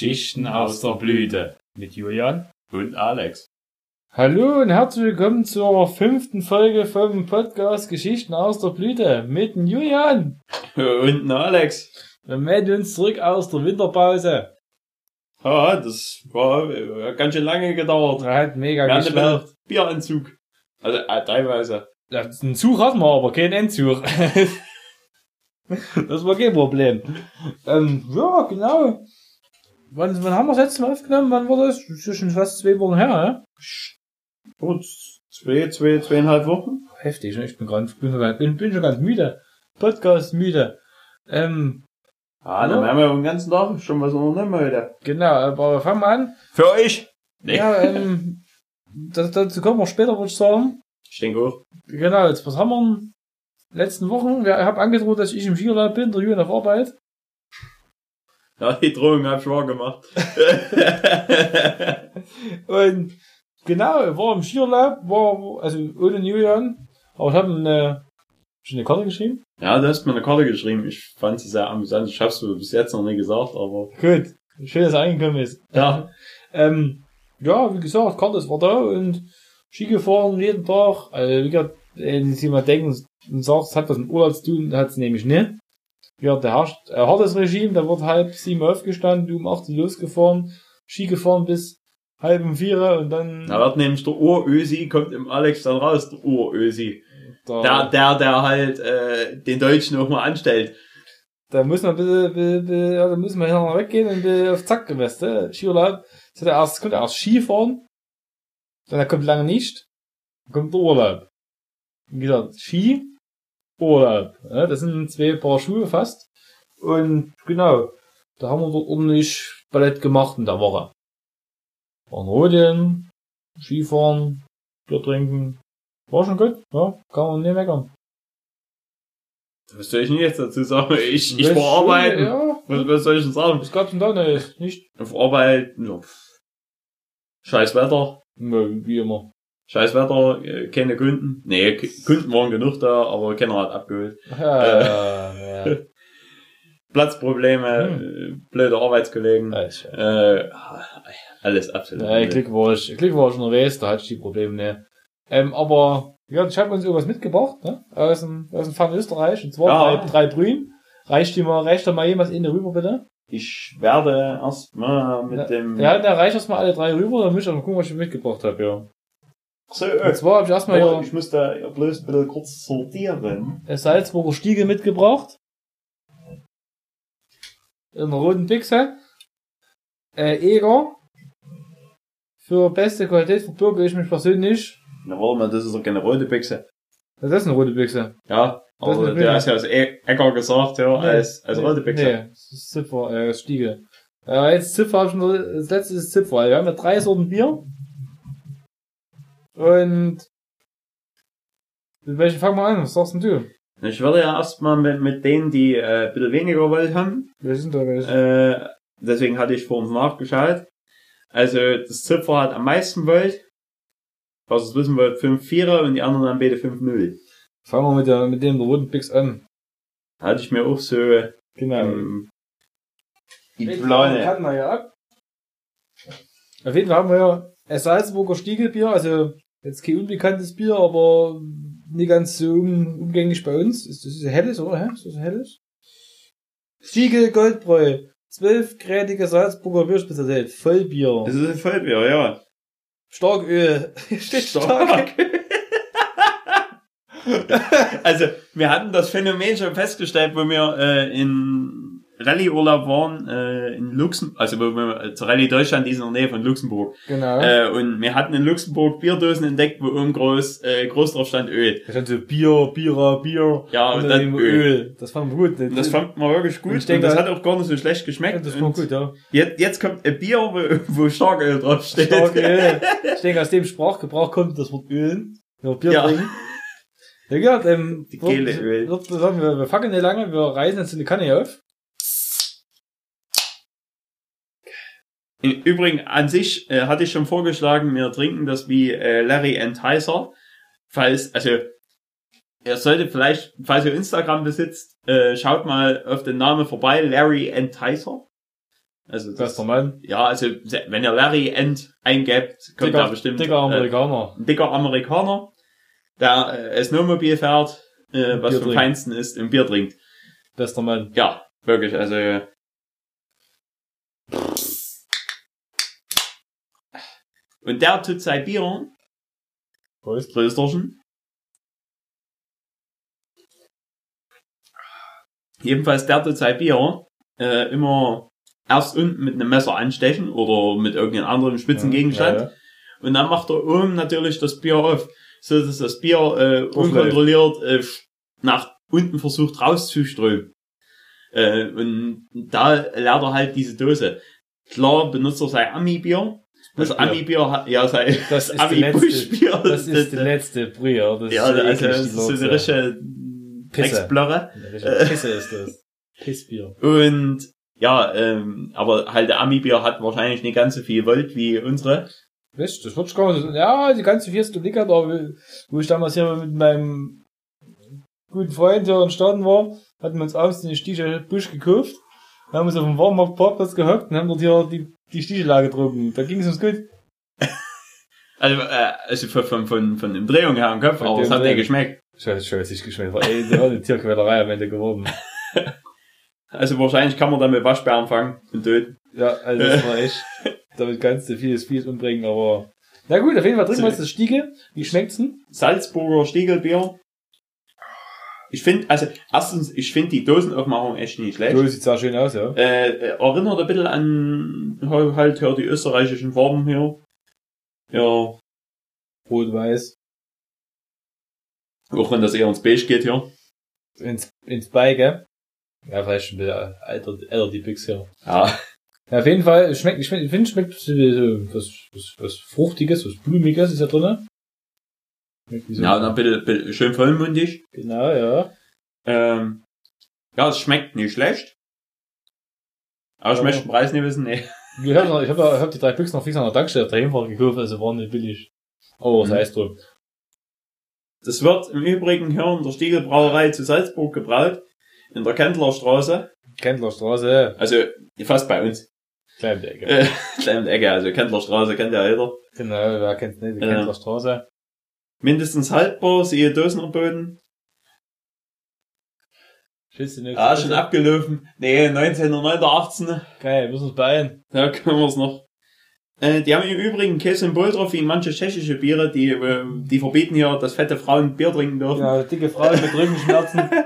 Geschichten aus der Blüte mit Julian Und Alex. Hallo und herzlich willkommen zur fünften Folge vom Podcast Geschichten aus der Blüte mit Julian. Und Alex. Wir melden uns zurück aus der Winterpause. Ja, das war äh, ganz schön lange gedauert. Er hat mega Wir Bierentzug. Also äh, teilweise. Ja, einen Zug hatten wir aber, keinen Endzug. das war kein Problem. Ähm, ja, genau. Wann, wann haben wir das letzte Mal aufgenommen? Wann war das? Das ist ja schon fast zwei Wochen her, ne? Gut, zwei, zwei, zweieinhalb Wochen. Heftig, ne? Ich bin, grad, bin, schon ganz- bin, bin schon ganz müde. Podcast müde. Ähm, Ja, dann Ja. haben wir den ganzen Tag schon was unternehmen heute. genau, aber fangen wir an. Für euch? Nee. Ja, ähm, das, dazu kommen wir später, würde ich sagen. Ich denke auch. Genau, jetzt, was haben wir in den letzten Wochen? Ja, ich habe angedroht, dass ich im Skiurlaub bin, der Julian auf Arbeit. Ja, die Drohung hab ich wahr gemacht. Und genau, ich war im Skiurlaub, war, also ohne Julian, aber ich habe eine, schon eine Karte geschrieben. ja, du hast mir eine Karte geschrieben. Ich fand sie sehr amüsant. Ich hab's so bis jetzt noch nie gesagt, aber Gut, schön, dass er angekommen ist. ja. Ähm, ja, wie gesagt, Karte ist war da und Ski gefahren jeden Tag. Also, wie gesagt, wenn sich jemand denkt und sagt, es hat was mit Urlaub zu tun, hat es nämlich nicht. Ja, der herrscht ein hartes Regime, da wird halb sieben aufgestanden, du um acht Uhr losgefahren, Ski gefahren bis halb um vier und dann Da wird nämlich der Urösi, kommt im Alex dann raus, der Urösi. da, Der, der, der halt äh, den Deutschen auch mal anstellt. da muss man ein bisschen, bisschen, bisschen ja, da muss man hier noch weggehen und bisschen auf Zack gewesen, ne? Skiurlaub. Das er erst, kommt er erst Skifahren, dann kommt lange nicht, dann kommt der Urlaub. Wie gesagt, Ski, Urlaub. Ja, das sind zwei Paar Schuhe fast. Und genau, da haben wir dort ordentlich Ballett gemacht in der Woche. Waren rodeln, Skifahren, Bier trinken. War schon gut, ja, kann man nicht meckern. Was soll ich denn jetzt dazu sagen? Ich, ich war arbeiten. Ja, Was, was soll ich denn sagen? was gab's denn da nicht? Nicht, Auf Arbeit, ja, scheiß Wetter. Wie immer. Scheiß Wetter, äh, keine Kunden. Nee, Kunden waren genug da, aber keiner hat abgeholt. Ja, ja. Platzprobleme, Hm. äh, blöde Arbeitskollegen. Alles, Äh, alles absolut. Ja, Glück war ich, Glück war ich unterwegs, da hatte ich die Probleme nicht. Ähm, aber, ja, ich habe uns irgendwas mitgebracht, ne? Aus dem, aus dem Fern Österreich, und zwar Ja. drei, drei Brühen. Reicht dir mal, reicht da mal jemals in rüber, bitte? Ich werde erstmal mit Ja, dem... Ja, dann reicht erstmal alle drei rüber, dann muss ich auch mal gucken, was ich mitgebracht habe, ja. So, Und zwar habe ich erstmal aber hier ich muss da bloß ein bisschen kurz sortieren. äh, Salzburger Stiegel mitgebracht. In einer roten Pixel. Äh, Eger. Für beste Qualität verbürge ich mich persönlich. Na, warte mal, das ist doch keine rote Büchse. Das ist eine rote Büchse. Ja, Das aber der ist ja als E- Ecker gesagt, ja, als, als rote Büchse. Nee, das ist Zipfer, äh, Stiegel. Ja, jetzt Zipfer hab ich noch, das letzte ist Zipfer. Wir haben ja drei Sorten Bier. Und, mit welchen fangen wir an? Was sagst denn du? Ich würde ja erstmal mit, mit denen, die äh, ein bisschen weniger Volt haben, Welche sind da welche? äh, deswegen hatte ich vorhin nachgeschaut. Also das Zipfer hat am meisten Volt, was es wissen wollt, 5,4 und die anderen haben beide 5,0. Fangen wir mit, der, mit dem roten Pix an. Hatte ich mir auch so Genau. ähm, die Plane. ja ab. Auf jeden Fall haben wir ja ein Salzburger Stiegelbier, also jetzt kein unbekanntes Bier, aber nicht ganz so um, umgänglich bei uns. Ist das ist ein helles, oder? Hä? Ist das ein helles? Stiegel Goldbräu. Zwölfgrädige Salzburger Bierspezialität. Vollbier. Das ist ein Vollbier, ja. Starköl. Steht stark. also, wir hatten das Phänomen schon festgestellt, wo wir äh, in Rallye-Urlaub waren, äh, in Luxemburg, also wo wir äh, zur Rallye Deutschland, die ist in der Nähe von Luxemburg. Genau. Äh, und wir hatten in Luxemburg Bierdosen entdeckt, wo oben groß, äh, groß drauf stand Öl. da stand so Bier, Bierer, Bier. Ja, und dann eben Öl. Das fanden wir gut. Und das fand man wirklich gut. Und ich denke, und das das- hat auch gar nicht so schlecht geschmeckt. das war Und gut, ja. Jetzt, jetzt kommt ein Bier, wo, wo Starköl drauf steht. Stark Öl. Ich denke, aus dem Sprachgebrauch kommt das Wort Ölen. Wenn wir Bier Ja. trinken. Ja, ja, ähm, Die Kehle Öl. Wird, wird, sagen wir, wir fangen nicht lange, wir reißen jetzt eine Kanne auf. Im Übrigen, an sich äh, hatte ich schon vorgeschlagen, wir trinken das wie äh, Larry Enticer. Falls, also, ihr solltet vielleicht, falls ihr Instagram besitzt, äh, schaut mal auf den Namen vorbei, Larry Enticer. Also das, Bester Mann. ja, also wenn ihr Larry End eingebt, kommt da bestimmt dicker Amerikaner. äh, ein dicker Amerikaner, der äh, Snowmobil fährt, äh, was vom. Feinsten ist, und Bier trinkt. Bester Mann. Ja, wirklich, also und der tut sein Bier, Prost. Trösterchen. Jedenfalls der tut sein Bier äh, immer erst unten mit einem Messer anstechen oder mit irgendeinem anderen spitzen Gegenstand. Ja, ja. Und dann macht er oben natürlich das Bier auf, so dass das Bier äh, unkontrolliert äh, nach unten versucht rauszuströmen. Äh, und da leert er halt diese Dose. Klar benutzt er sein Ami-Bier. Das. Ami-Bier hat, ja, sein Das ist die letzte, Ami-Buschbier. das ist die letzte Brühe. Das ja, also, das ist so eine richtige. Eine richtige Pisse ist das. Pissbier. Und, ja, ähm, aber halt der Ami-Bier hat wahrscheinlich nicht ganz so viel Volt wie unsere. Weißt das wird gar nicht, ja, die ganze Fiesta Liga, da, wo ich damals hier mit meinem guten Freund hier entstanden war, hatten wir uns abends den Stiche Busch gekauft, haben uns auf dem Warmmarkt Parkplatz gehockt und haben dort hier die, die Stichelage getrunken. Da ging es uns gut. Also, äh, also von, von, von, von dem Drehung her im Kopf, Von aber es hat nicht geschmeckt. Scheiße, scheiße, ich geschmeckt. Ey, da war eine Tierquälerei am Ende geworden. Also wahrscheinlich kann man dann mit Waschbären fangen und töten. Ja, also das war echt, damit kannst du vieles, vieles umbringen, aber, na gut, auf jeden Fall trinken wir jetzt das Stiege. Wie schmeckt's denn? Salzburger Stiegelbier. Ich finde, also erstens, ich finde die Dosenaufmachung echt nicht schlecht. So sieht sehr schön aus, ja. Äh, äh, erinnert ein bisschen an halt hör die österreichischen Farben hier. Ja, Rot, weiß. auch wenn das eher ins Beige geht hier. ins, ins Beige. Ja, vielleicht ein bisschen alter, älter die Pix hier. Ja. Ja, auf jeden Fall, schmeckt, ich finde, schmeckt so was, was, was Fruchtiges, was Blumiges ist ja drinne. Ja, und ein bisschen, bisschen schön vollmundig. Genau, ja. Ähm, ja, es schmeckt nicht schlecht. Aber ich Aber- möchte den Preis nicht wissen, nee. Ich habe ich hab, hab die drei Pix noch fix an der Tankstelle Hinfahrt gekauft, also waren nicht billig. Oh, was Mhm. heißt drum. Das wird im Übrigen hier in der Stiegelbrauerei zu Salzburg gebraut. In der Kendlerstraße. Kendlerstraße, Also, fast bei uns. kleine Ecke. Äh, kleine Ecke, also Kendlerstraße kennt ja jeder. Genau, wer kennt's nicht, die Ja. Kendlerstraße. Mindestens haltbar, siehe Dosenerboden. Schützt du nicht? Ah, schon abgelaufen. Nee, 1918. Geil, müssen uns beeilen. Da können wir es noch. Äh, die haben im Übrigen kein Symbol drauf, wie manche tschechische Biere, die, äh, die verbieten hier, dass fette Frauen Bier trinken dürfen. Ja, dicke Frauen mit Rückenschmerzen.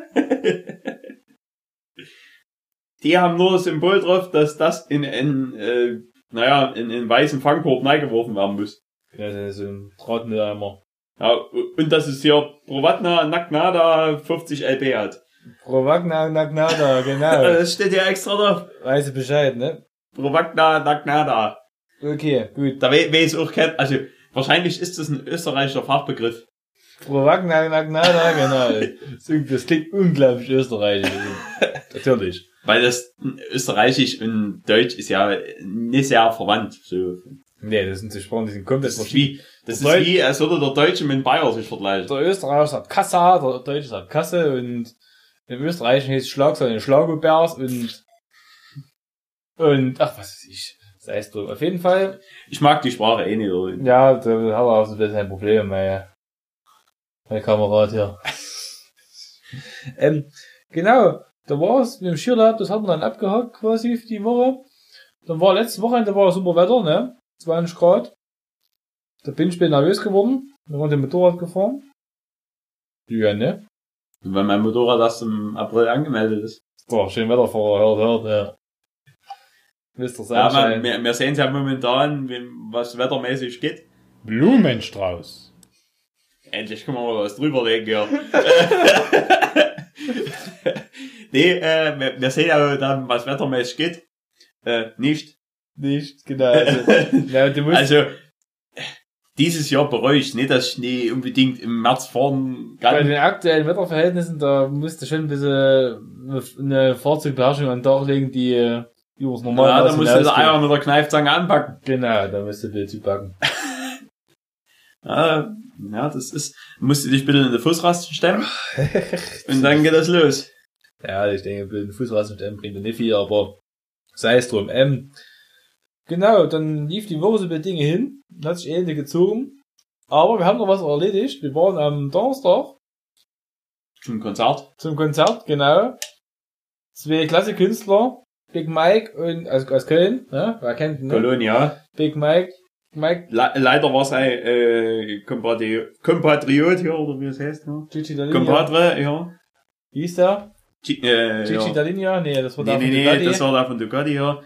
Die haben nur das Symbol drauf, dass das in einen, äh, naja, in einen weißen Fangkorb reingeworfen werden muss. ja, das ist ein Drahtmülleimer. Ja, und dass es hier Provatna Nagnada 50 LB hat. Provagna Nagnada, genau. Das steht ja extra drauf. Weiß ich Bescheid, ne? Provagna Nagnada. Okay, gut. Da we weiß auch kein, also wahrscheinlich ist das ein österreichischer Fachbegriff. Provagna Nagnada, genau. Das klingt- Das klingt unglaublich österreichisch. Natürlich. Weil das österreichisch und deutsch ist ja nicht sehr verwandt. So. Nee, das sind die Sprachen, die sind komplett Das ist verschieden. wie, das Der ist wie, als würde der Deutsche mit dem Bayer sich vergleichen. Der Österreicher sagt Kassa, der Deutsche sagt Kasse und im Österreichischen heißt Schlagzeug ein Schlagobers und und ach was weiß ich. Sei es drum. Auf jeden Fall, Ich mag die Sprache eh nicht. oder? ja, da haben wir auch so ein bisschen ein Problem, mein, mein Kamerad hier. ähm, genau, da war's mit dem Skilab, das haben wir dann abgehakt quasi für die Woche. Dann war letzte Wochenende war super Wetter, ne? 20 Grad. Da bin ich ein bisschen nervös geworden. Wir waren mit dem Motorrad gefahren. Ja, ne? Weil mein Motorrad erst im April angemeldet ist. Boah, schön Wetterfahrer, hört, hört, ja. Mr. Ja, Sunshine. man, wir, wir sehen es ja momentan, was wettermäßig geht. Blumenstrauß. Endlich können wir mal was drüberlegen, ja. nee, äh, wir, wir sehen ja dann, was wettermäßig geht. Äh, nicht. Nicht, genau. Also, ja, du musst, Also, dieses Jahr bereue ich nicht, dass ich nie unbedingt im März fahren bei kann. den aktuellen Wetterverhältnissen, da musst du schon ein bisschen eine Fahrzeugbeherrschung an den Tag legen, die übers normale Ja, da musst du das. Eier mit der Kneifzange anpacken. Genau, da musst du ein bisschen zupacken. Ja, ja, das ist, musst du dich bitte in die Fußrasten stemmen. und dann geht das los. Ja, ich denke, ein bisschen Fußrasten bringt nicht viel, aber Sei es drum. Ähm, genau, dann lief die Woche so bei Dinge hin, hat sich Ende gezogen. Aber wir haben noch was erledigt. Wir waren am Donnerstag Zum Konzert. zum Konzert, genau. Zwei klasse Künstler, Big Mike und aus, aus Köln, ne? Wer kennt ihn, ne? Kolonia. Big Mike, Mike Le leider war sein äh, Kompatri Kompatriot hier, oder wie es heißt. Ja. Gigi Dalinia. Kompatre, ja. Wie hieß der? G äh, Gigi ja. Dalinia? Nee, das war Nee, der nee, von nee, Ducati. das war da von Ducati, ja.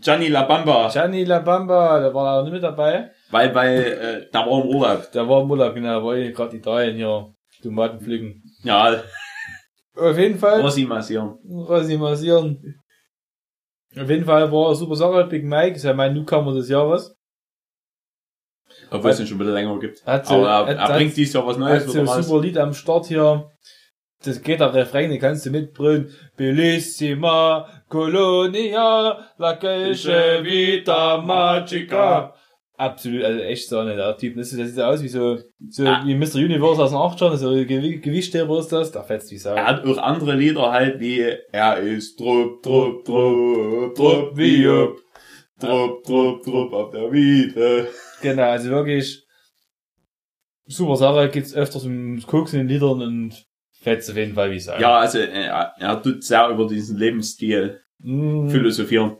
Gianni La Bamba. Gianni La Bamba, der war da nicht mit dabei. Weil, weil, äh, da war im Urlaub. Der war im Urlaub, genau, war ich gerade Italien hier. Tomaten pflücken. Ja, Auf jeden Fall. Rossi massieren. Rossi massieren. Auf jeden Fall war eine super Sache. Big Mike ist ja mein Newcomer des Jahres. Obwohl es ihn schon ein bisschen länger gibt. Hat so, Aber er, er bringt dieses Jahr was Neues hat so ein super Lied am Start hier. Das geht der Refrain, den kannst du mitbrüllen. Bellissima Colonia, la Calce Vita Magica. Absolut, also echt so ne, der Typ. Das sieht, aus wie so, so Ah. wie Mr. Universe aus den 80ern, so Gew Gewichtheber ist das, da fetzt wie Sau. Er hat auch andere Lieder halt wie Er ist Trupp, Trupp, Trupp, Trupp, wie ob. Trupp, Trupp, Trupp auf der Wiese. Genau, also wirklich super Sache, gibt's öfters im Koks in den Liedern und fetzt auf jeden Fall wie Sau. Ja, also er, er tut sehr über diesen Lebensstil Mm, philosophieren.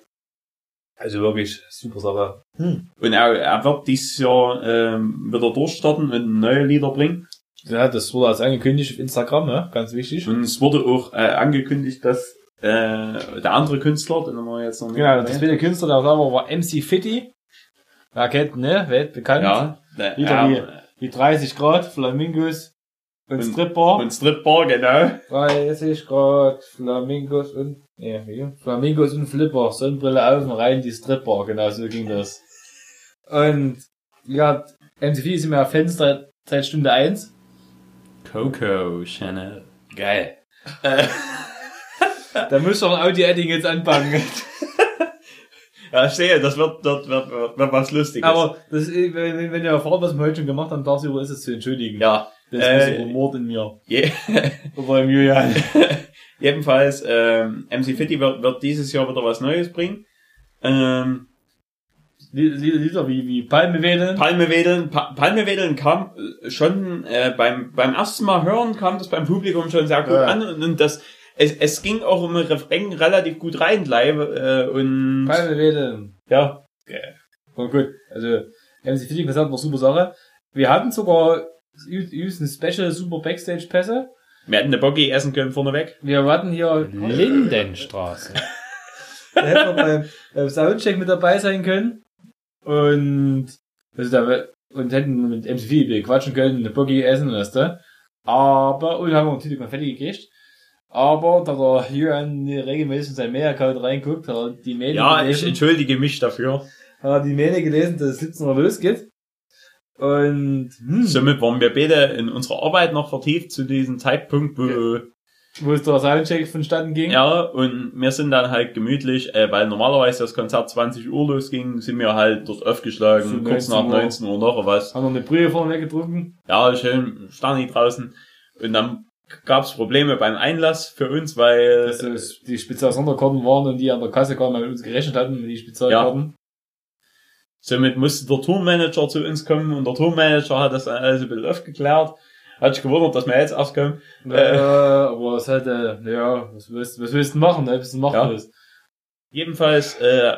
also wirklich super Sache. Und er, er wird dieses Jahr ähm, wieder durchstarten und neue Lieder bringen. Ja, das wurde als angekündigt auf Instagram, ne? ganz wichtig. Und es wurde auch äh, angekündigt, dass äh, der andere Künstler, den haben wir jetzt noch nicht Genau, das zweite Künstler, der da war, war MC Fitty. Wer kennt, ne? Weltbekannt. Ja, der, Lieder er, Die 30 Grad, Flamingos und, Und- Stripper. und Stripper, genau. 30 Grad, Flamingos und, nee, wie? Flamingos und Flipper, Sonnenbrille auf und rein, die Stripper, genau so ging das. Und, ja, Fitty ist immer Fenster seit Stunde 1. Coco Chanel. Geil. da muss doch ein Audio-Editing jetzt anfangen. Ja, ich sehe, das wird, wird, wird, wird, wird was Lustiges. Aber das, ist- wenn, wenn wenn ihr erfahrt, was wir heute schon gemacht haben, darüber ist es zu entschuldigen. ja, Das ist Äh, Mord in mir. je, Oder im Julian. jedenfalls, ähm, MC Fitty wird, wird dieses Jahr wieder was Neues bringen. Ähm, Lieder, wie, wie Palme wählen. Palmewedeln, pa Palmewedeln kam äh, schon äh, beim beim ersten Mal hören kam das beim Publikum schon sehr gut Ja. an und, und das es, es ging auch im Refrain relativ gut rein live äh, und Palme wählen. ja War gut. Also, MC Fitty gesagt, war super Sache. Wir hatten sogar ü- übrigens ein Special Super Backstage Pässe. wir hätten eine Boggy essen können vorneweg. Wir hatten hier Lindenstraße. da hätten wir beim, beim Soundcheck mit dabei sein können. Und, also da, und hätten mit MC quatschen können, eine Buggy essen, weißt du. Aber, und haben wir natürlich Konfetti gekriegt. Aber, da der Jürgen regelmäßig in sein Mail-Account reinguckt, hat er die Mail Ja, ich gelesen, entschuldige mich dafür. hat er die Mail gelesen, dass es 17 Uhr losgeht. Und, hm, Somit waren wir beide in unserer Arbeit noch vertieft zu diesem Zeitpunkt, wo wo es der Soundcheck vonstatten ging. ja und wir sind dann halt gemütlich, äh, weil normalerweise das Konzert 20 Uhr losging, sind wir halt dort aufgeschlagen, Zu kurz 19 nach Uhr. 19 Uhr noch was. Haben noch eine Brühe vorne weggetrunken. Ja, schön Stani draußen. Und dann gab's Probleme beim Einlass für uns, weil dass es die Spezial-Sonderkarten waren und die an der Kasse kamen, weil wir uns gerechnet hatten mit die Spezialkarten. Somit musste der Tourmanager zu uns kommen und der Tourmanager hat das alles ein bisschen aufgeklärt. Hat sich gewundert, dass wir jetzt erst kommen. Äh, aber es hat, äh, ja, was willst, was willst du machen? Ne? Bist du machtlos. Jedenfalls äh,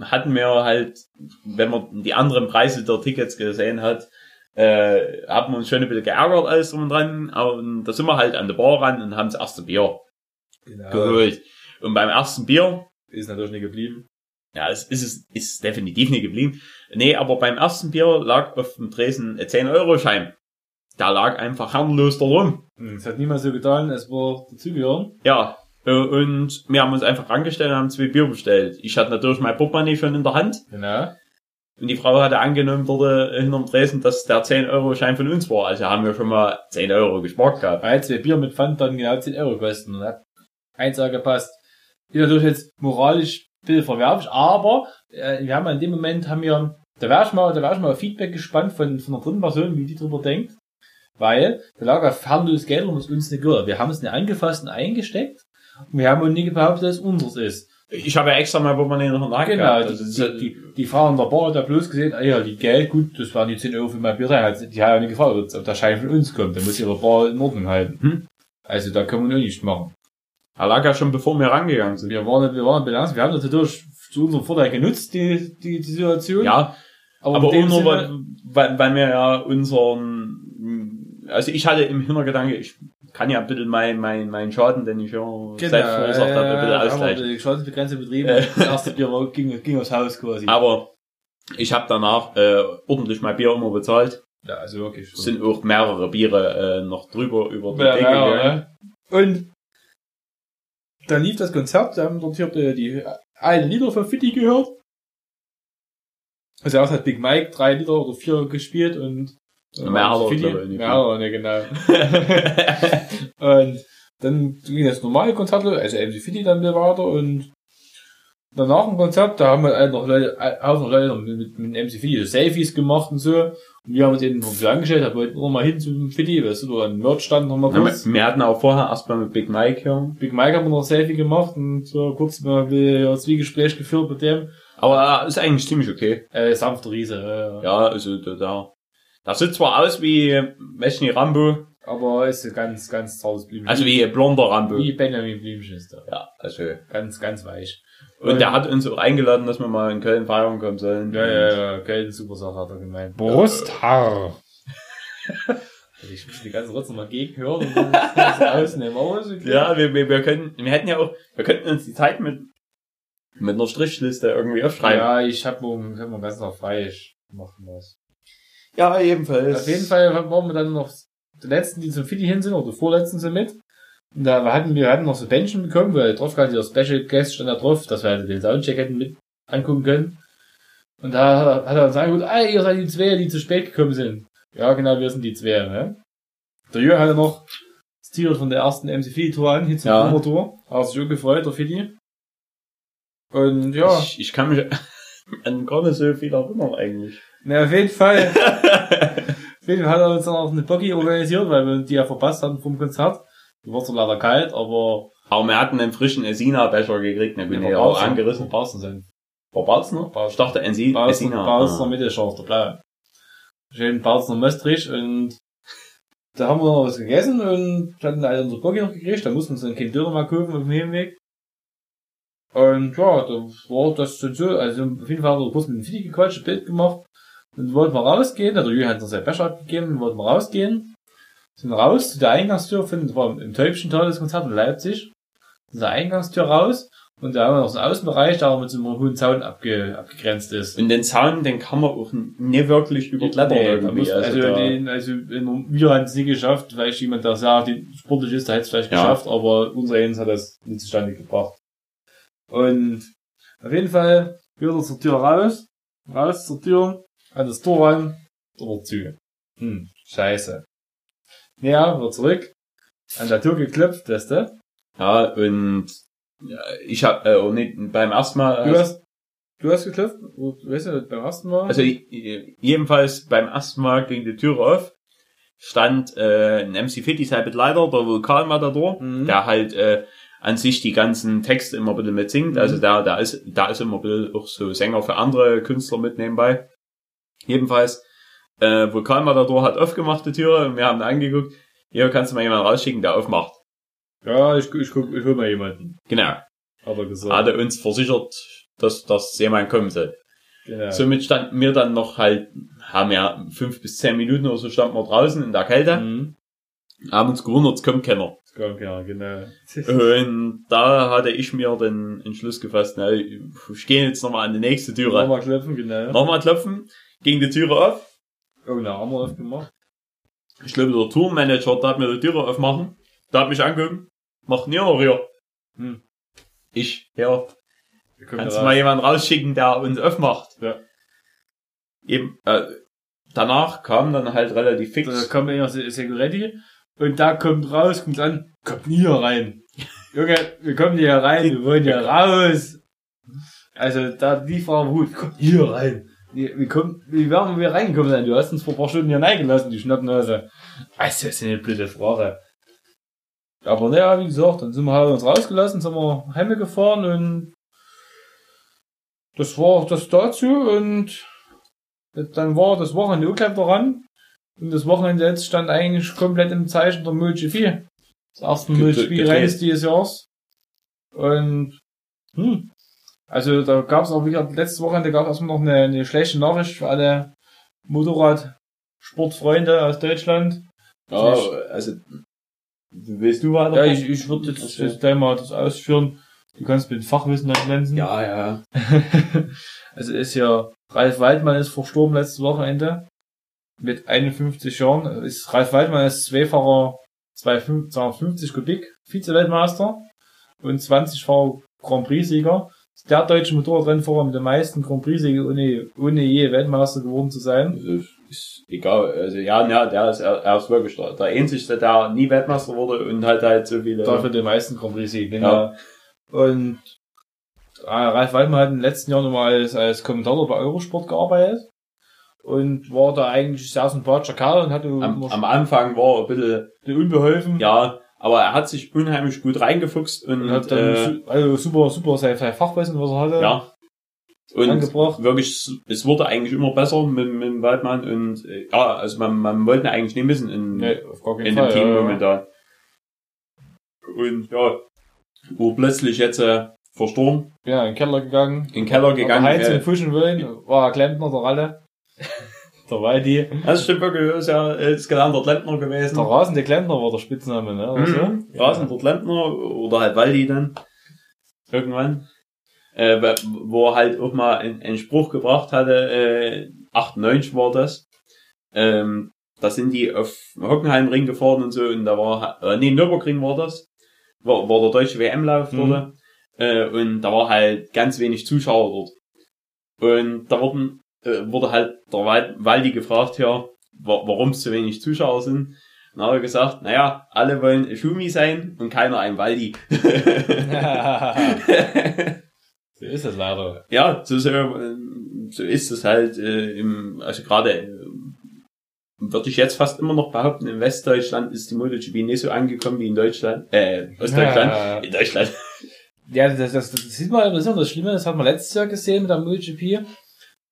hatten wir halt, wenn man die anderen Preise der Tickets gesehen hat, äh, haben wir uns schon ein bisschen geärgert alles drum und dran. Und da sind wir halt an der Bar ran und haben das erste Bier Genau. geholt. Und beim ersten Bier Ist natürlich nicht geblieben. Ja, es ist es ist definitiv nicht geblieben. Nee, aber beim ersten Bier lag auf dem Tresen ein 10-Euro-Schein. Da lag einfach herrenlos da rum. Hm, Es hat niemand so getan, es war dazugehören. Ja, äh, und wir haben uns einfach rangestellt und haben zwei Bier bestellt. Ich hatte natürlich mein Portemonnaie schon in der Hand. Genau. Und die Frau hatte angenommen dort äh, hinterm Tresen, dass der 10-Euro-Schein von uns war. Also haben wir schon mal 10 Euro gespart gehabt. Weil zwei Bier mit Pfand dann genau 10 Euro kosten. Hat eins auch gepasst. Ist natürlich jetzt moralisch bisschen verwerflich, aber äh, wir haben in dem Moment, haben wir, da wäre ich mal, da wäre ich mal Feedback gespannt von, von einer dritten Person, wie die drüber denkt. Weil, da lag auf harmlos Geld rum, was uns nicht gehört. Wir haben es nicht angefasst und eingesteckt. Und wir haben auch nie behauptet, dass es unseres ist. Ich habe ja extra mal, wo man den noch nachgehabt Genau, Also, die, die, die Frau an der Bar hat da bloß gesehen, ah ja, die Geld, gut, das waren die 10 Euro für mein Bier, die hat ja nicht gefallen, ob der Schein von uns kommt, dann muss ihre Bar in Ordnung halten. Hm. Also da können wir nur nichts machen. Er lag ja schon bevor wir rangegangen sind. Wir waren, wir waren bilanz, wir haben das natürlich zu unserem Vorteil genutzt, die, die, die Situation. Ja, aber, dem auch nur, weil, weil, weil wir ja unseren, also ich hatte im Hintergedanke, ich kann ja bitte mein, mein, mein Schaden, den ich ja selbst verursacht habe, bitte ausgleichen. die Schadensbegrenzung betrieben, Äh. das erste Bier war, ging, ging aufs Haus quasi. Aber ich habe danach äh, ordentlich mein Bier immer bezahlt. ja, also wirklich. Es sind auch mehrere Biere äh, noch drüber über die Ja, Decke ja, gegangen. ja. Und dann lief das Konzert, da haben dort hier die, die einen Lieder von Fitti gehört. Also erst hat Big Mike drei Lieder oder vier gespielt und und Mehr hat er, Fitti- ne, genau. und dann ging das normale Konzert, also MC Fitti dann wieder weiter und danach im Konzert, da haben wir halt noch Leute, auch noch Leute mit, mit MC Fitti so Selfies gemacht und so. Wir haben uns eben so angestellt, da wollten wir mal hin zum Fitti, weißt du, da ein Merch stand noch mal Ja, kurz. wir, hatten auch vorher erstmal mit Big Mike hier. Big Mike haben wir noch ein Selfie gemacht und so kurz mal ein Zwiegespräch geführt mit dem. Aber äh, ist eigentlich ziemlich okay. Äh, sanfter Riese, äh, Ja, also da, da, das sieht zwar aus wie, weiß nicht, Rambo, aber ist ein ganz, ganz zartes Blümchen. also wie blonder Rambo. wie Benjamin Blümchen ist der. Ja, also. Ganz, ganz weich. Und der hat uns auch eingeladen, dass wir mal in Köln feiern kommen sollen. Ja, ja, ja, Geld, super Sache hat er gemeint. Brusthaar. Hätte ich die ganze Rotze mal gegen hören und dann das ausnehmen. Aber ist okay. Ja, wir, wir, wir können, wir hätten ja auch, wir könnten uns die Zeit mit, mit einer Strichliste irgendwie aufschreiben. Ja, ich hab morgen, ich hab morgen ganz noch frei. Ich mach was. Ja, ebenfalls. Auf jeden Fall waren wir dann noch die letzten, die zum Fitti hin sind, oder die vorletzten sind mit. Und da hatten wir hatten noch so Bändchen bekommen, weil drauf gerade dieser Special Guest stand da drauf, dass wir halt den Soundcheck hätten mit angucken können. Und da hat er, hat er uns angeguckt, ah, ihr seid die zwei, die zu spät gekommen sind. Ja, genau, wir sind die zwei, ne? Der Jürgen hatte noch das T-Shirt von der ersten MC Fitti-Tour an, hier zum Ja. Tour. Hat sich auch gefreut, der Fitti. Und ja, Ich, ich kann mich an gar nicht so viel erinnern eigentlich. na, auf jeden Fall. Auf jeden Fall hat er uns dann auch eine Buggy organisiert, weil wir die ja verpasst hatten vom Konzert. Zwar leider kalt, aber Aber wir hatten einen frischen Esina-Becher gekriegt, ne, bin ich auch angerissen. Bautzen sein. War Barzner? Ich dachte Ensi- Bautzen, Esina. Bautzen Ah. Mitte Schorf, der Blaue. Schön Bautzen Möstrich und da haben wir noch was gegessen und hatten halt unsere Buggy noch gekriegt, da mussten wir uns dann kein Döner mal kaufen auf dem Hinweg. Und ja, da war das dann so, also auf jeden Fall haben wir kurz mit dem Fidi gequatscht, ein Bild gemacht. Und wollten wir rausgehen, also Jürgen hat uns seinen Becher abgegeben, wollten wir rausgehen. Sind raus zu der Eingangstür, von, das war im Täubchental das Konzert in Leipzig. Zu der Eingangstür raus. Und da haben wir noch so einen Außenbereich, der aber mit so einem hohen Zaun abge, abgegrenzt ist. Und den Zaun, den kann man auch nie wirklich überklettern Nee, irgendwie. also, da- den, also wir haben es nie geschafft, vielleicht jemand da sagt, die sportlich ist, der hätte es vielleicht Ja. geschafft, aber unser Jens hat das nicht zustande gebracht. Und auf jeden Fall wieder zur Tür raus, raus zur Tür, an das Tor ran, oder zu. Hm, scheiße. Ja, wieder zurück, an der Tür geklopft, weißt du? Ja, und ich hab, äh, oh, nee, beim ersten Mal, Du hast, du hast geklopft, weißt du, beim ersten Mal? also jedenfalls beim ersten Mal ging die Türe auf, stand äh, ein MC Fitty sein Leiter, der Vulkanmatador, Mhm. der halt äh, an sich die ganzen Texte immer ein bisschen mit singt. Mhm. Also da, da ist, da ist immer ein bisschen auch so Sänger für andere Künstler mit nebenbei. Jedenfalls, äh, Vulkanmatador hat aufgemacht die Türe und wir haben angeguckt, hier kannst du mal jemanden rausschicken, der aufmacht. ja, ich, ich, guck, ich hol mal jemanden. Genau. Hat er gesagt. Hat er uns versichert, dass, dass jemand kommen soll. genau. Somit standen wir dann noch halt, haben ja fünf bis zehn Minuten oder so standen wir draußen in der Kälte, Mhm. haben uns gewundert, es kommt keiner. Das kann, ja, genau. Und da hatte ich mir den Entschluss gefasst, na, ich gehe jetzt nochmal an die nächste Türe. Nochmal klopfen, genau. Nochmal klopfen, ging die Türe auf. Haben wir aufgemacht. Ich glaube, der Tourmanager darf mir die Türe aufmachen. Da hat mich angeguckt, macht nie noch hier. Hm. Ich, ja, kannst da du mal jemanden rausschicken, der uns aufmacht. Ja. Eben, äh, danach kam dann halt relativ Da fix. kommt einer Se- Security und da kommt raus, kommt an, kommt nie hier rein. Junge, wir kommen hier rein, wir wollen hier raus. Also da die Frau gut, kommt hier rein. Wie, kommt, wie wären wir reingekommen sein? Du hast uns vor ein paar Stunden hier reingelassen, die Schnappnase. Also, das ist eine blöde Frage. Aber naja, wie gesagt, dann sind wir halt uns rausgelassen, sind wir heimgefahren und das war das dazu und dann war das Wochenende auch gleich daran. Und das Wochenende jetzt stand eigentlich komplett im Zeichen der MotoGP. Das erste MotoGP-Rennen dieses Jahres. Und, hm. Also da gab es auch wieder, letztes Wochenende gab es erstmal noch eine, eine schlechte Nachricht für alle Motorradsportfreunde aus Deutschland. Ja, also, willst du weiter? Ja, ich, ich würde jetzt, jetzt gleich mal das ausführen. Du kannst mit Fachwissen dann glänzen. Ja, ja. also ist ja, Ralf Waldmann ist verstorben letztes Wochenende. Mit 51 Jahren. Ist, Ralf Waldmann ist zweifacher 250 Kubik Vize-Weltmeister und 20-facher Grand Prix-Sieger. Der deutsche Motorradrennfahrer mit den meisten Grand Prix-Siegen ohne, ohne je Weltmeister geworden zu sein. Ist, ist egal. Also ja, ja, der ist, er ist wirklich der, der einzigste, der nie Weltmeister wurde und halt halt so viele. Dafür die meisten Grand Prix-Siege. Ja. Und äh, Ralf Waldmann hat in den letzten Jahren nochmal als, als Kommentator bei Eurosport gearbeitet und war da eigentlich sehr sympathischer Kerl und hatte am, am Anfang war er ein bisschen, bisschen unbeholfen. Ja, aber er hat sich unheimlich gut reingefuchst und, und hat dann äh, also super, super sein, Fachwissen, was er hatte. Ja. Und angebracht. wirklich, es wurde eigentlich immer besser mit, mit dem Waldmann und äh, ja, also man, man wollte eigentlich nicht missen in, nee, in Fall, dem Team ja, momentan. Und ja, wo plötzlich jetzt äh, verstorben. Ja, in den Keller gegangen. In den Keller gegangen. Heinz äh, Fuschen wollen, war Klempner der Ralle. Der Waldi. Das stimmt wirklich, ist ja ist gelernter Klempner gewesen. Der rasende Klempner war der Spitzname, ne? Oder mhm. so? Rasender Klempner oder halt Waldi dann. Irgendwann. Äh, wo er halt auch mal einen, Spruch gebracht hatte, äh, 98 war das. Ähm, da sind die auf Hockenheimring gefahren und so und da war, äh, nee, Nürburgring war das war, war der deutsche WM-Lauf mhm. dort. Äh, und da war halt ganz wenig Zuschauer dort. Und da wurden, äh, wurde halt der Waldi gefragt, ja, warum es so wenig Zuschauer sind. Und dann hat er gesagt, naja, alle wollen Schumi sein und keiner ein Waldi. so ist es leider. Ja, so, so, so ist es halt äh, im, also gerade äh, würde ich jetzt fast immer noch behaupten, in Westdeutschland ist die MotoGP nicht so angekommen wie in Deutschland, äh, Ostdeutschland, ja, in Deutschland. Ja, das, das, das sieht man, das ist auch das Schlimme, das hat man letztes Jahr gesehen mit der MotoGP,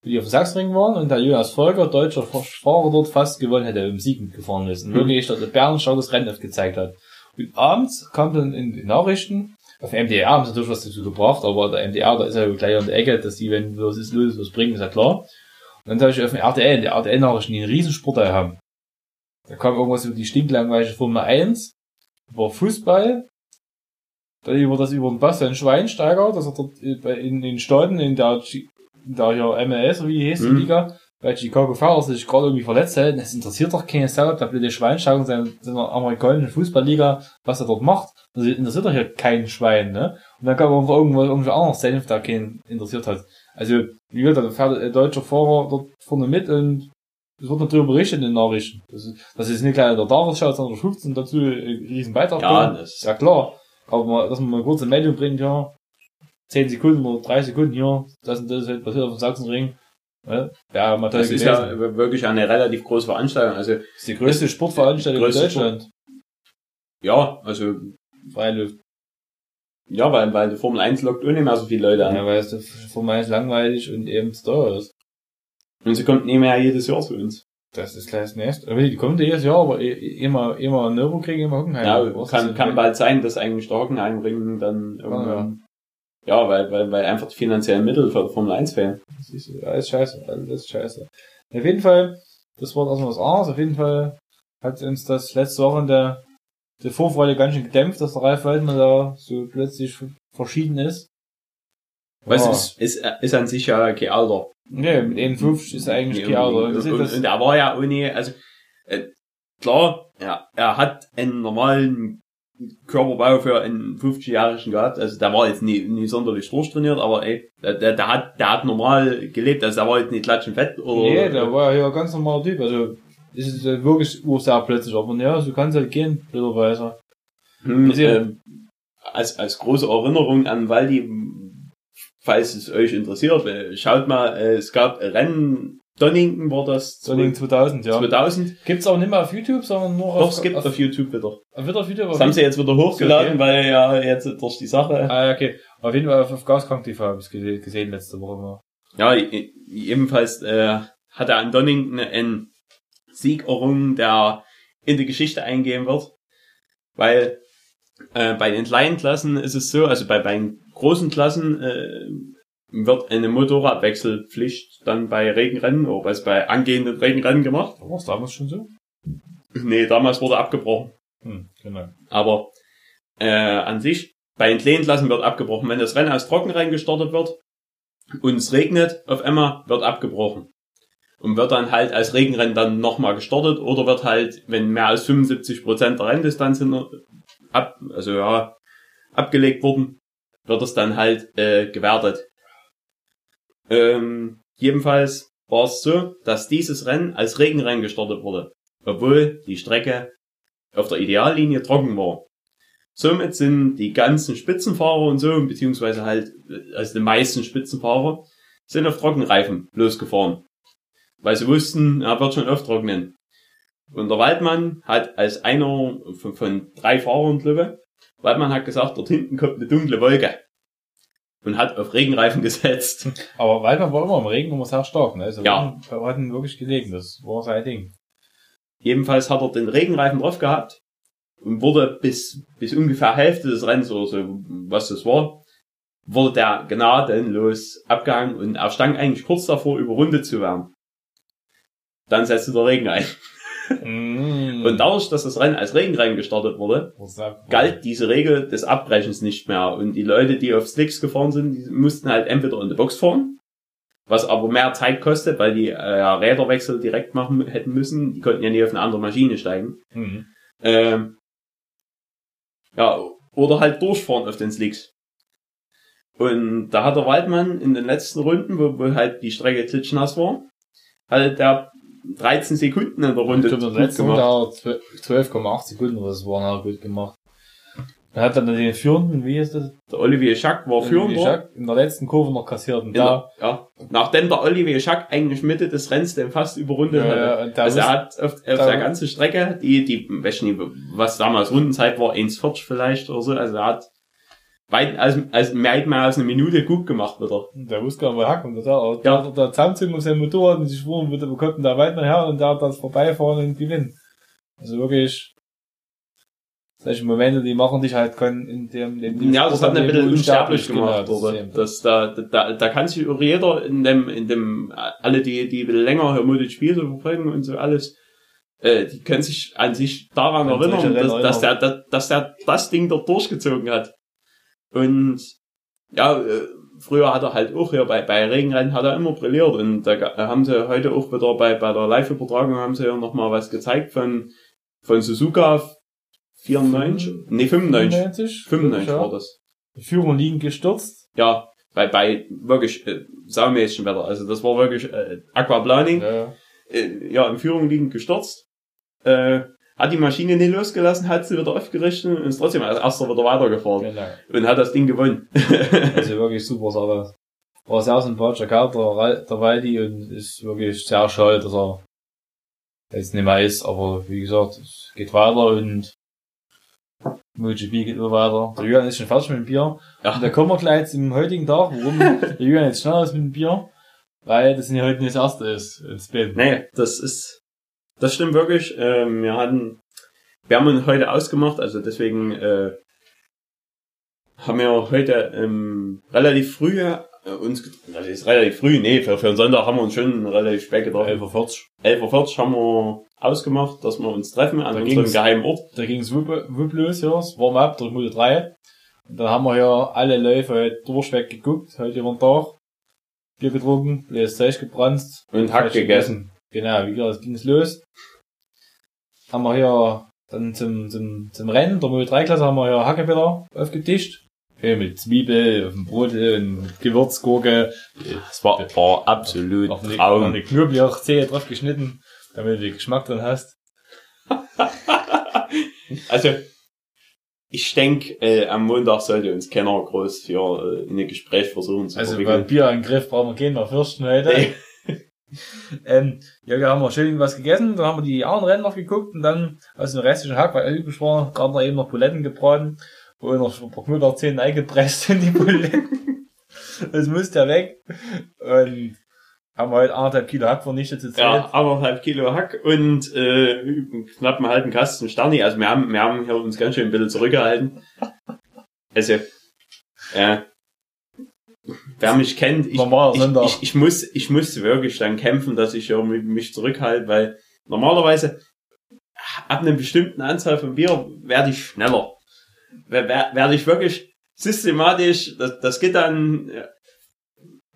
wie die auf dem Sachsring waren und der Jonas Volker, deutscher Fahrer dort fast gewonnen hätte, im Sieg mitgefahren ist. Und mhm. wirklich dort der Bernschau das Rennen gezeigt hat. Und abends kam dann in die Nachrichten, auf MDR haben sie natürlich was dazu gebracht, aber der MDR, da ist ja gleich an der Ecke, dass die, wenn was ist los, was bringen, ist ja klar. Und dann habe ich auf dem RTL, die RTL-Nachrichten, die einen Riesensportteil haben. Da kam irgendwas über die stinklangweilige Formel 1, über Fußball, dann über das über den Bastian Schweinsteiger, dass er dort in den Staaten, in der, der hier MLS, wie hieß die mhm. Liga, bei Chicago Fire sich gerade irgendwie verletzt hält, das interessiert doch keine Sau, der blöde Schweinsteiger in seiner amerikanischen Fußballliga, was er dort macht. Das interessiert doch hier kein Schwein, ne? Und dann kam irgendwo irgendwo, irgendwo anderes Senf, der keinen interessiert hat. Also, wie gesagt, da fährt ein deutscher Fahrer dort vorne mit und es wird natürlich berichtet in den Nachrichten. Das ist, das ist nicht gleich der Tagesschau, sondern der 15 dazu ein riesen Beitrag. Ja, ja klar. Aber mal, dass man mal kurz ein Medium bringt, ja, 10 Sekunden oder 3 Sekunden hier, das und das ist halt passiert auf dem Sachsenring. Ja, ja mal Das ist ja wirklich eine relativ große Veranstaltung. Also, das ist die größte Sportveranstaltung in Deutschland. Sport. Ja, also. Weil ja, weil, weil die Formel 1 lockt auch nicht mehr so viele Leute an. Ja, weil es Formel 1 langweilig und eben teuer ist. Und sie kommt nicht mehr jedes Jahr zu uns. Das ist gleich das nächste. Die kommt jedes Jahr, aber immer, immer Nürburgring, immer Hockenheim. Ja, kann, kann bald sein, dass eigentlich der Hockenheimring dann irgendwann, ja. weil, weil, weil einfach die finanziellen Mittel für Formel 1 fehlen. Du, alles scheiße, alles scheiße. Auf jeden Fall, das war erstmal was anderes. Auf jeden Fall hat uns das letzte Woche in der, der Vorfreude ganz schön gedämpft, dass der Ralf Waldmann da so plötzlich verschieden ist. Was ja. ist, ist, ist an sich ja kein Alter. Nee, mit 51 ist eigentlich kein Alter. Und, und, und, er war ja ohne, also, äh, klar, ja, er hat einen normalen Körperbau für einen 50-Jährigen gehabt. Also der war jetzt nie, nie sonderlich durchtrainiert, aber ey, der, der, der hat, der hat normal gelebt. Also der war jetzt nicht klatschenfett oder. Nee, der war ja ganz normaler Typ. Also ist es wirklich sehr plötzlich, aber ja, so kann es halt gehen, blöderweise. Hm, äh, als, als große Erinnerung an Waldi falls es euch interessiert, äh, schaut mal, äh, es gab Rennen Donington war das Donington 2000, ja. 2000. Gibt's auch nicht mehr auf YouTube, sondern nur Doch, auf, es gibt auf, YouTube wieder. auf, wieder auf YouTube. Das haben sie jetzt wieder hochgeladen, weil ja jetzt durch die Sache. Ah, okay. Auf jeden Fall auf, auf Gaskrank TV habe ich gesehen, gesehen letzte Woche mal. Ja, ebenfalls äh, hat er an Donington einen Sieg errungen, der in die Geschichte eingehen wird. Weil äh, bei den kleinen Klassen ist es so, also bei, bei den großen Klassen äh, wird eine Motorradwechselpflicht dann bei Regenrennen oder was bei angehenden Regenrennen gemacht. War es damals schon so? Nee, damals wurde abgebrochen. Hm, genau. Aber äh, an sich, bei Klassen wird abgebrochen. Wenn das Rennen aus Trockenrennen gestartet wird und es regnet, auf einmal wird abgebrochen. Und wird dann halt als Regenrennen dann nochmal gestartet oder wird halt, wenn mehr als 75% der Renndistanz sind, ab, also ja, abgelegt wurden, wird es dann halt äh, gewertet. Ähm, jedenfalls war es so, dass dieses Rennen als Regenrennen gestartet wurde, obwohl die Strecke auf der Ideallinie trocken war. Somit sind die ganzen Spitzenfahrer und so, beziehungsweise halt, also die meisten Spitzenfahrer, sind auf Trockenreifen losgefahren. Weil sie wussten, er wird schon auftrocknen. Und der Waldmann hat als einer von, von drei Fahrern, glaube ich, Waldmann hat gesagt, dort hinten kommt eine dunkle Wolke. Und hat auf Regenreifen gesetzt. Aber Waldmann war immer im Regen immer sehr stark, ne? Also Ja. Wir hatten wirklich gelegen, das war sein Ding. Jedenfalls hat er den Regenreifen drauf gehabt und wurde bis, bis ungefähr Hälfte des Rennens oder so, was das war, wurde der gnadenlos abgehangen und er stand eigentlich kurz davor, überrundet zu werden. Dann setzte der Regen ein. Mm. Und dadurch, dass das Rennen als Regenrennen gestartet wurde, galt diese Regel des Abbrechens nicht mehr. Und die Leute, die auf Slicks gefahren sind, die mussten halt entweder in die Box fahren, was aber mehr Zeit kostet, weil die äh, Räderwechsel direkt machen hätten müssen. Die konnten ja nie auf eine andere Maschine steigen. Mhm. Ähm, ja, oder halt durchfahren auf den Slicks. Und da hat der Waldmann in den letzten Runden, wo, wo halt die Strecke klitschnass war, halt der 13 Sekunden in der Runde Ich glaube, der letzte gemacht. Runde hat 12,8 Sekunden so waren halt gut gemacht. Er hat dann den führenden, wie ist das? Der Olivier Schack war führend. Jacques in der letzten Kurve noch kassiert. Und da, der, ja, nachdem der Olivier Schack eigentlich Mitte des Rennens den fast überrundet Ja, hatte. ja, also er hat auf, auf der ganzen Strecke, die, die, weiß nicht, was damals Rundenzeit war, 1,40 vielleicht oder so, also er hat weit, als, als mehr, mehr als eine Minute gut gemacht wieder. der wusste gar nicht, wo er herkommt. Der, der, Ja. der, der zusammenzogen auf sein Motorrad und sich schwuren, wo kommt denn da weit her und der hat das vorbeifahren und gewinnen. Also wirklich, solche Momente, die machen dich halt können in dem, in dem Ja, das hat ein bisschen unsterblich gemacht, genau, oder? das Das, da, da, da kann sich auch jeder in dem, in dem, alle, die, die länger Hermotic Spiel so verfolgen und so alles, äh, die können sich an sich daran erinnern, dass, dass der, dass der das Ding dort durchgezogen hat. Und, ja, äh, früher hat er halt auch hier bei, bei Regenrennen hat er immer brilliert und da ga- haben sie heute auch wieder bei, bei der Live-Übertragung haben sie ja noch mal was gezeigt von, von Suzuka 94, nee 95, 95, 95 ja. war das. Die Führung liegen gestürzt. Ja, bei, bei wirklich äh, saumäßigem Wetter. Also das war wirklich äh, Aquaplaning. Ja. Äh, ja, in Führung liegend gestürzt. Äh, hat die Maschine nicht losgelassen, hat sie wieder aufgerichtet und ist trotzdem als erster wieder weitergefahren. Genau. Und hat das Ding gewonnen. Also wirklich super Sache. War sehr sympathischer Kerl, der, der Waldi, und ist wirklich sehr schade, dass er jetzt nicht mehr ist, aber wie gesagt, es geht weiter und MotoGP geht immer weiter. Der Julian ist schon fertig mit dem Bier. Ja. Und da kommen wir gleich zum heutigen Tag, warum der Julian jetzt schneller ist mit dem Bier, weil das ja heute nicht das erste ist ins Bett. Nee, das ist, das stimmt wirklich. Ähm, wir hatten, wir haben uns heute ausgemacht, also deswegen äh, haben wir heute ähm, relativ früh äh, uns, das ist relativ früh, nee, für, für den Sonntag haben wir uns schon relativ spät getroffen. 11.40 11.40 Uhr haben wir ausgemacht, dass wir uns treffen an Da unserem geheimen Ort. Da ging's wupp, wupp los, ja. Es warm up durch Moto 3. Und dann haben wir ja alle Läufe heute durchweg geguckt, heute über den Tag. Bier getrunken, das Zeug gebrannt. Und Hack gegessen. Genau, wie gesagt, ging's los. Haben wir hier dann zum, zum, zum Rennen der Moto 3 Klasse haben wir hier Hackepeter aufgetischt. Schön mit Zwiebel, auf dem Brot und Gewürzgurke. Das war, war absolut Noch eine, Traum. eine Knoblauchzehe drauf geschnitten, damit du den Geschmack drin hast. Also, ich denke, äh, am Montag sollte uns keiner groß für äh, in ein Gespräch versuchen zu Also beim Bier im Griff brauchen wir keinen mehr fürchten heute. Nee. ähm, ja, da haben wir schön was gegessen, dann haben wir die anderen Rennen noch geguckt und dann aus dem restlichen Hack, weil er übrig war, gerade noch eben noch Buletten gebraten, wo noch ein paar Knutterzähne eingepresst in die Buletten. das musste ja weg. Und haben wir heute anderthalb Kilo Hack vernichtet. Ja, anderthalb Kilo Hack und äh, knapp einen halben Kasten Sterni. Also wir haben, wir haben hier uns ganz schön ein bisschen zurückgehalten. Also, äh, wer mich kennt, ich, ich, ich, ich, muss, ich musste wirklich dann kämpfen, dass ich mich zurückhalte, weil normalerweise ab einer bestimmten Anzahl von Bier werde ich schneller. Wer- wer- Werde ich wirklich systematisch, das, das geht dann äh,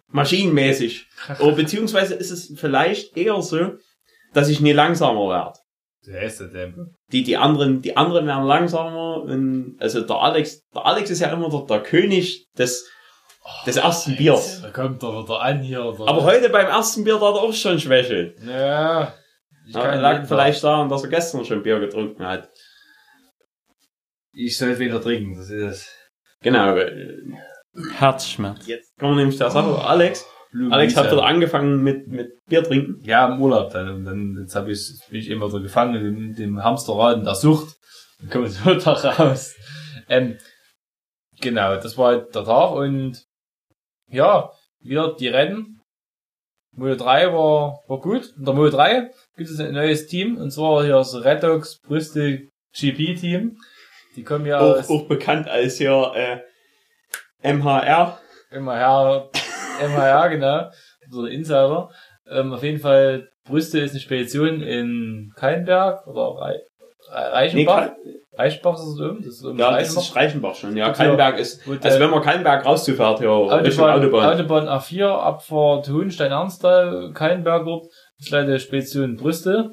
maschinenmäßig. Oder beziehungsweise ist es vielleicht eher so, dass ich nie langsamer werde. Der Tempo. Die, die anderen, die anderen werden langsamer und, also der Alex, der Alex ist ja immer der, der König des, des ersten Biers. Da kommt er wieder an hier. Oder Aber heute beim ersten Bier da hat er auch schon Schwäche. Ja. Ich kann lag vielleicht daran, dass er gestern schon Bier getrunken hat. Ich soll wieder trinken, das ist es. Genau. äh, Herzschmerz. Jetzt kommen wir nämlich der Sache. Alex, Alex hat wieder angefangen mit, mit Bier trinken. Ja, im Urlaub dann. Und dann jetzt hab ich, bin ich immer so gefangen in dem, dem Hamsterrad in der Sucht. Dann komme ich so da raus. Ähm, genau, das war halt der Tag und ja, wieder die Rennen. Mode 3 war, war gut. In der Mode 3 gibt es ein neues Team und zwar hier das Redox Brüste GP Team. Die kommen ja Auch, auch bekannt als hier äh, MHR. her, MHR, genau, so der Insider. Ähm, auf jeden Fall, Brüste ist eine Spedition in Keinberg oder Re- Reichenbach. Reichenbach ist es oben, das ist oben ja, das ist Reichenbach schon. Ja, Kallenberg ist, also wenn man Kallenberg rauszufährt, ja, Richtung Autobahn, Autobahn. Autobahn A4, Abfahrt Hohenstein-Ernsthal, Keinberg dort, ist leider Spedition Brüste.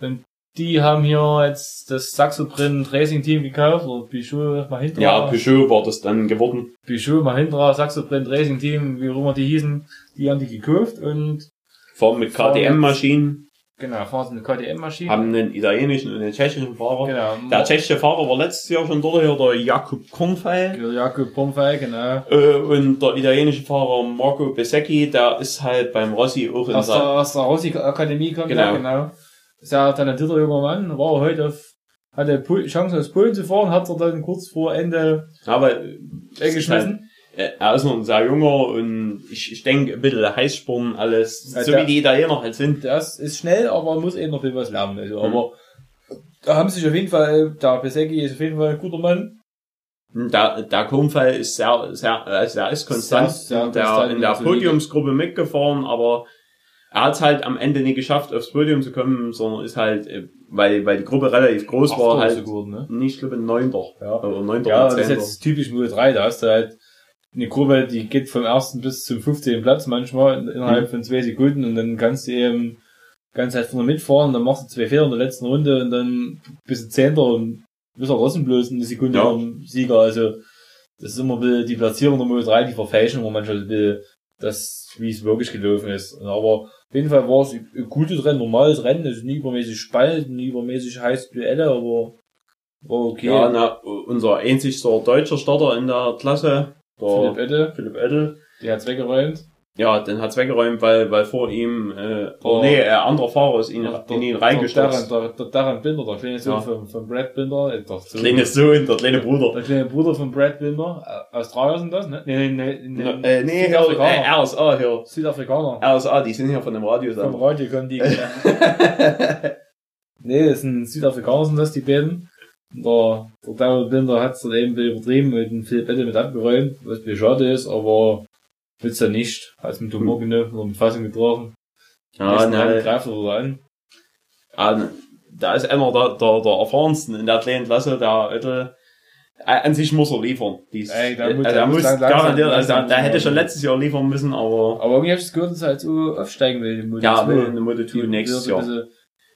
Und die haben hier jetzt das Saxo-Print Racing Team gekauft, oder Pichot Mahindra. Ja, Peugeot war das dann geworden. Pichot Mahindra, Saxo-Print Racing Team, wie auch immer die hießen, die haben die gekauft und Fahren mit KTM-Maschinen, Genau, fahren sie eine KTM-Maschine. haben einen italienischen und einen tschechischen Fahrer. Genau. Der tschechische Fahrer war letztes Jahr schon dort, hier der Jakub Kornfeil. Jakob Pomfei, genau. Äh, und der italienische Fahrer Marco Besecchi, der ist halt beim Rossi auch in Aus der, aus der Rossi-Akademie kommt Genau. er, genau. Sehr talentierter junger Mann, war heute auf, hatte Chance aus Polen zu fahren, hat er dann kurz vor Ende Aber weggeschmissen. Äh, er ist noch ein sehr junger und ich, ich denke ein bisschen Heißsporn alles, Ja, so der- wie die Italiener halt sind. Das ist schnell, aber muss eben noch viel was lernen. Also, Mhm. aber da haben sich auf jeden Fall, der Besecki ist auf jeden Fall ein guter Mann. Und Der, der Kornfeil ist sehr, sehr, also er ist konstant, Sehr- sehr in der, konstant, in der. Podiumsgruppe mitgefahren, aber er hat halt am Ende nicht geschafft, aufs Podium zu kommen, sondern ist halt, äh, weil, weil die Gruppe relativ groß war, Achter halt ist er geworden, ne? nicht, ich glaube, Neunter. Ja. Oder Neunter Ja, das ist jetzt typisch Mode 3, da hast du halt eine Gruppe, die geht vom ersten bis zum 15. Platz manchmal in- innerhalb Mhm. von zwei Sekunden und dann kannst du eben ganz halt vorne mitfahren, dann machst du zwei Fehler in der letzten Runde und dann bist du Zehnter und bist auch trotzdem bloß eine Sekunde Ja. vom Sieger, also das ist immer ein bisschen die Platzierung der Mode 3, die verfälschen immer manchmal ein bisschen das, wie es wirklich gelaufen ist. Aber auf jeden Fall war es ein gutes Rennen, normales Rennen, es ist nie übermäßig spannend, nie übermäßig heiß Duelle, aber war okay. Ja, na, unser einzigster deutscher Starter in der Klasse, Philipp Edde, Philipp Edel, der hat's weggeräumt. ja, den hat's weggeräumt, weil, weil vor ihm, äh, Oh. nee, ein anderer Fahrer ist ihn, Der- in ihn reingestürzt. Der, der, der Darren Binder, der kleine Sohn Ja. von, von Brad Binder, äh, der, Sohn, Kleine Sohn, der kleine Bruder. der kleine Bruder von Brad Binder, äh, Australier sind das, ne? Nee, nee, nee, nee, Äh, nee, hier, Südafrikaner. äh, RSA hier. Südafrikaner. RSA, die sind hier von dem Radio. Vom Radio kommen die. nee, das sind Südafrikaner sind das, die beiden. Der, der Darren Binder hat's dann eben übertrieben und den Philipp Edde mit abgeräumt, was mir schade ist, aber willst du nicht. Hat's mit Humor genommen oder mit Fassung getroffen. ja, ne, greift er an. ah, da ist einer der, der, der erfahrensten in der kleinen Klasse, der Edel. Äh, An sich muss er liefern. Dies, Ey, da muss- also da er muss lang- garantiert, also der, der hätte schon letztes Jahr liefern müssen, aber Aber irgendwie hab ich das gehört, dass er halt so aufsteigen will, in Moto ja, 2. will eine Moto 2 nächstes Jahr.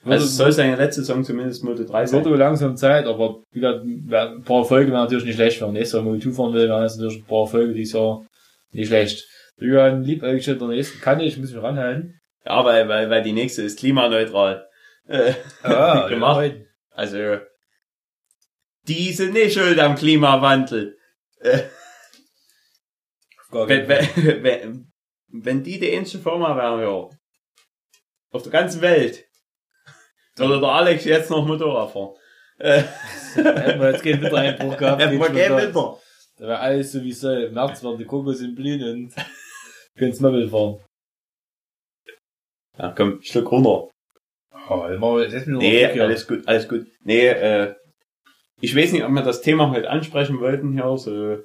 Würde, Also es soll seine letzte Saison zumindest Moto 3 sein. wird wohl langsam Zeit, aber wie gesagt, ein paar Folge wären natürlich nicht schlecht, wenn er nächstes Jahr Moto 2 fahren will, wären das natürlich ein paar Folge dieses Jahr nicht schlecht. Eigentlich schon der nächsten Kanne, ich muss mich ranhalten. Ja, weil, weil, weil die nächste ist klimaneutral. Äh, Gemacht. also, die sind nicht schuld am Klimawandel. Äh, wenn, wenn, wenn die die einzige Firma wären, ja. auf der ganzen Welt, würde der Alex jetzt noch Motorrad fahren. Äh, Hätten wir jetzt keinen Wintereinbruch gehabt. hätten wir keinen Winter. Da wäre alles so wie soll. Im März werden die Kokos in Blühen und können Möbel fahren. Ja, komm, Schluck runter. Oh, Nee, noch Glück alles gut, alles gut. Nee, äh, ich weiß nicht, ob wir das Thema heute ansprechen wollten hier, so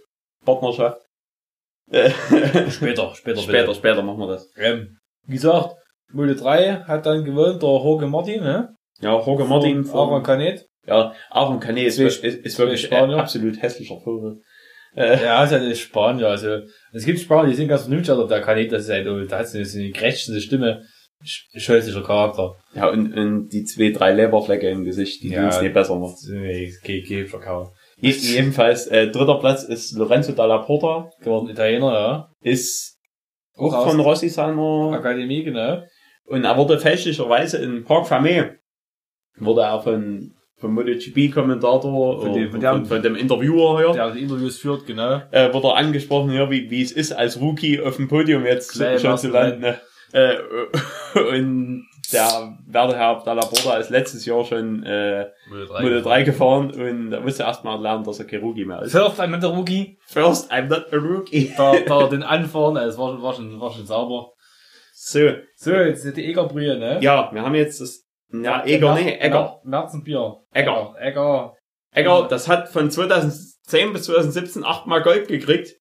Partnerschaft. Äh, haben. Später, später, später, später machen wir das. Ähm, wie gesagt, Mulde 3 hat dann gewonnen, der Jorge Martin, ne? Ja, Jorge Martin Aaron von, Canet. ja, Aaron Canet ist, ist, ist wirklich Spanier. absolut hässlicher Vogel. Äh, Ja, ist halt Spanier, also, es gibt Spanier, die sind ganz vernünftig, aber der Canet, das ist halt, oh, da hat so eine krächzende Stimme, sch- scheußlicher Charakter. ja, und, und die zwei, drei Leberflecke im Gesicht, die Ja. es nicht besser macht. Nee, geh, geh, verkaufen. Je- Jedenfalls, äh, dritter Platz ist Lorenzo Dalla Porta, Geworden Italiener, ja. ist Auch auch von Rossi seiner Akademie, genau. Und er wurde fälschlicherweise in Park Famé, wurde er von, vom MotoGP-Kommentator, Von dem- von dem- von, dem Interviewer hier, Der die Interviews führt, genau. äh, wurde er angesprochen, ja, wie, wie es ist, als Rookie auf dem Podium jetzt Gleich schon zu landen. Ne? Äh, und der werte Herr Dalla Porta ist letztes Jahr schon äh, Moto 3 gefahren und da musste erstmal lernen, dass er kein Rookie mehr ist. First einmal der Rookie. First, I'm not a rookie. Da, da den anfahren, es war schon, war schon, war schon sauber. So, So, jetzt die Egerbrühe, ne? ja, wir haben jetzt das, ja, Eger, nee, Egger. Märzenbier. Egger. Egger. Egger, das hat von 2010 bis 2017 achtmal Gold gekriegt.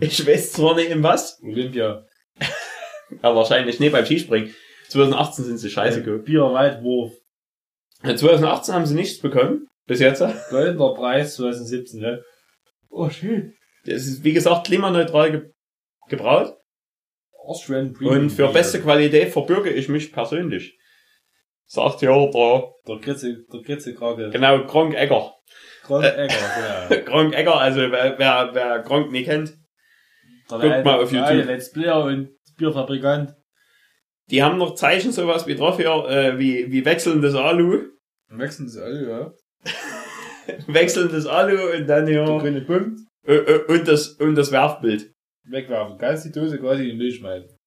Ich weiß zwar nicht in was, Olympia. aber wahrscheinlich nicht beim Skispringen. 2018 sind sie scheiße geholt. Bier, Weitwurf. 2018 haben sie nichts bekommen. Bis jetzt. Das Goldener Preis 2017, ne? Oh, schön. ist, wie gesagt, klimaneutral ge gebraut. Austrian Premium. Und für beste Qualität verbürge ich mich persönlich. Sagt ja der, Der Kritze, der Kritzekrake. genau, Gronk Egger. Kron Äh. Egger, genau. Gronk Egger, also wer, wer, wer Gronk nicht kennt, Der Guckt mal auf der YouTube. Let's Player und Bierfabrikant. die haben noch Zeichen sowas wie drauf hier, äh, wie, wie wechselndes Alu. Wechseln sie alle, ja. Wechselndes Alu und dann Der hier, grüne Punkt. und das, und das Werfbild. Wegwerfen. Ganz die Dose quasi in den Müll schmeißen.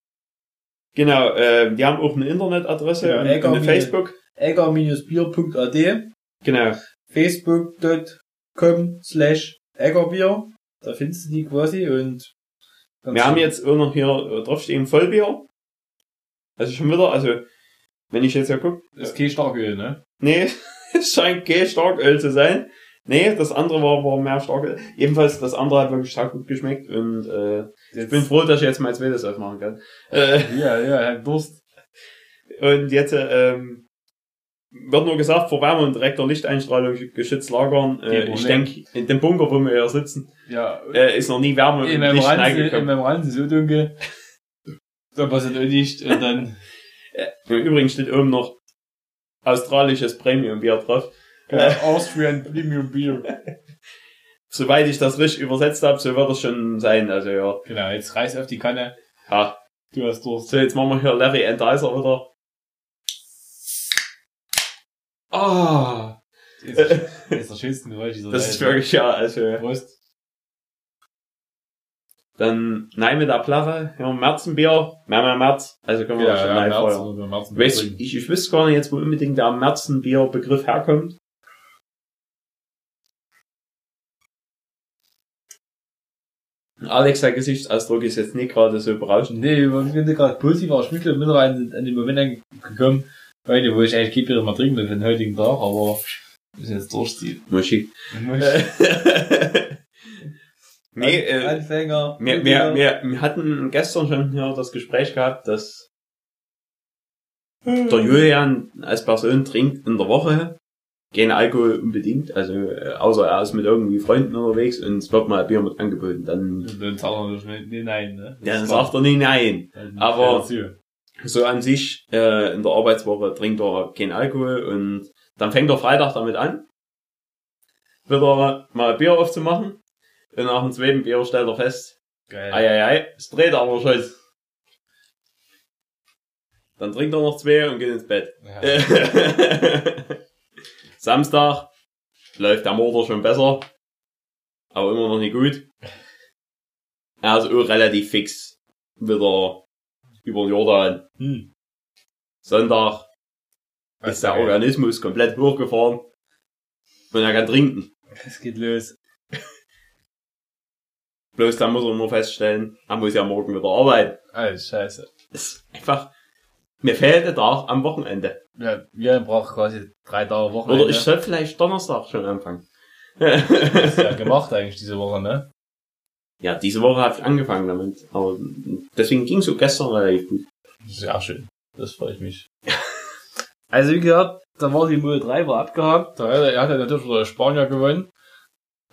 Genau, äh, die haben auch eine Internetadresse Genau, und, Egger und eine Facebook. egger-bier.at Genau. facebook.com slash eggerbier. Da findest du die quasi und ganz Wir haben jetzt auch noch hier äh, draufstehen Vollbier. Also schon wieder, also wenn ich jetzt ja gucke, Das ist kein Starköl, ne? nee, es scheint kein Starköl zu sein. Nee, das andere war, war mehr Starköl. Jedenfalls, das andere hat wirklich stark gut geschmeckt und äh, ich bin froh, dass ich jetzt mein zweites aufmachen kann. Äh, Ja, ja, hat Durst. und jetzt ähm, wird nur gesagt, vor Wärme und direkter Lichteinstrahlung geschützt lagern. Äh, ich denke, in dem Bunker, wo wir hier sitzen, Ja, äh, ist noch nie Wärme in und meinem Licht Rand, in reingekommen. meinem Rand ist so dunkel. Da passiert auch nicht und dann Im Übrigen steht oben noch australisches Premium-Bier drauf. genau, Austrian Premium Beer. Soweit ich das richtig übersetzt habe, so wird es schon sein. Also ja. Genau, jetzt reiß auf die Kanne. ja. Du hast Durst. So, jetzt machen wir hier Larry and Dicer wieder. Ah, Das ist, das ist der schönste Geräusch dieser das ist Welt. wirklich ja, also Prost. dann nein mit der Plaffe, ja, Märzenbier, mehr mehr März, also können wir Ja, schon ja, live März, feuern. oder März Ich, ich, ich wüsste gar nicht jetzt, wo unbedingt der Märzenbier-Begriff herkommt. Alex, der Gesichtsausdruck ist jetzt nicht gerade so berauschend. Nee, ich bin gerade positiv auch Schmückle mittlerweile an, an den Moment gekommen, heute, wo ich eigentlich kein Bier mehr trinken will für den heutigen Tag, aber müssen jetzt durchziehen. Muschi. nee, äh, Anfänger. wir, wir, wir, wir hatten gestern schon hier das Gespräch gehabt, dass der Julian als Person trinkt in der Woche kein Alkohol unbedingt, also äh, außer er ist mit irgendwie Freunden unterwegs und es wird mal Bier mit angeboten, dann, Dann sagt er natürlich nicht nein, ne? ja, dann sagt er nie nein. Dann aber- er. So an sich, äh, in der Arbeitswoche trinkt er kein Alkohol und dann fängt er Freitag damit an, wieder mal Bier aufzumachen und nach dem zweiten Bier stellt er fest, Geil. ei, ei, ei, es dreht aber schon. Dann trinkt er noch zwei und geht ins Bett. Ja. Samstag läuft der Motor schon besser, aber immer noch nicht gut. Er ist auch relativ fix wieder über den Jordan. Hm. Sonntag ist der Organismus komplett hochgefahren und er kann trinken. Es geht los. Bloß dann muss er nur feststellen, er muss ja morgen wieder arbeiten. Alles scheiße. Das ist einfach, mir fehlt der Tag am Wochenende. Ja, wir brauchen quasi drei Tage Wochenende. Oder ich soll vielleicht Donnerstag schon anfangen. Das ist ja gemacht eigentlich diese Woche, ne? Ja, diese Woche habe ich angefangen damit. Aber deswegen ging es so gestern relativ gut. Sehr schön. Das freut mich. also wie gesagt, da war die Mode 3 war abgehakt. Er, er hat ja natürlich wieder Spanier gewonnen.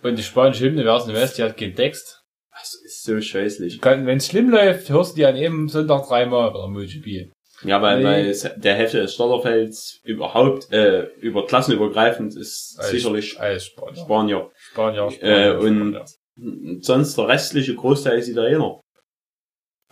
Und die spanische Hymne, wer es nicht weiß, die hat keinen Text. Das ist so scheußlich. Wenn es schlimm läuft, hörst du die an jedem Sonntag dreimal bei der MotoGP. Ja, weil, weil der Hälfte des Starterfelds überhaupt äh, über klassenübergreifend ist Alles- sicherlich Alles Spanier. Spanier. Spanier, Äh, Spanier, und- Spanier. Sonst der restliche Großteil ist Italiener.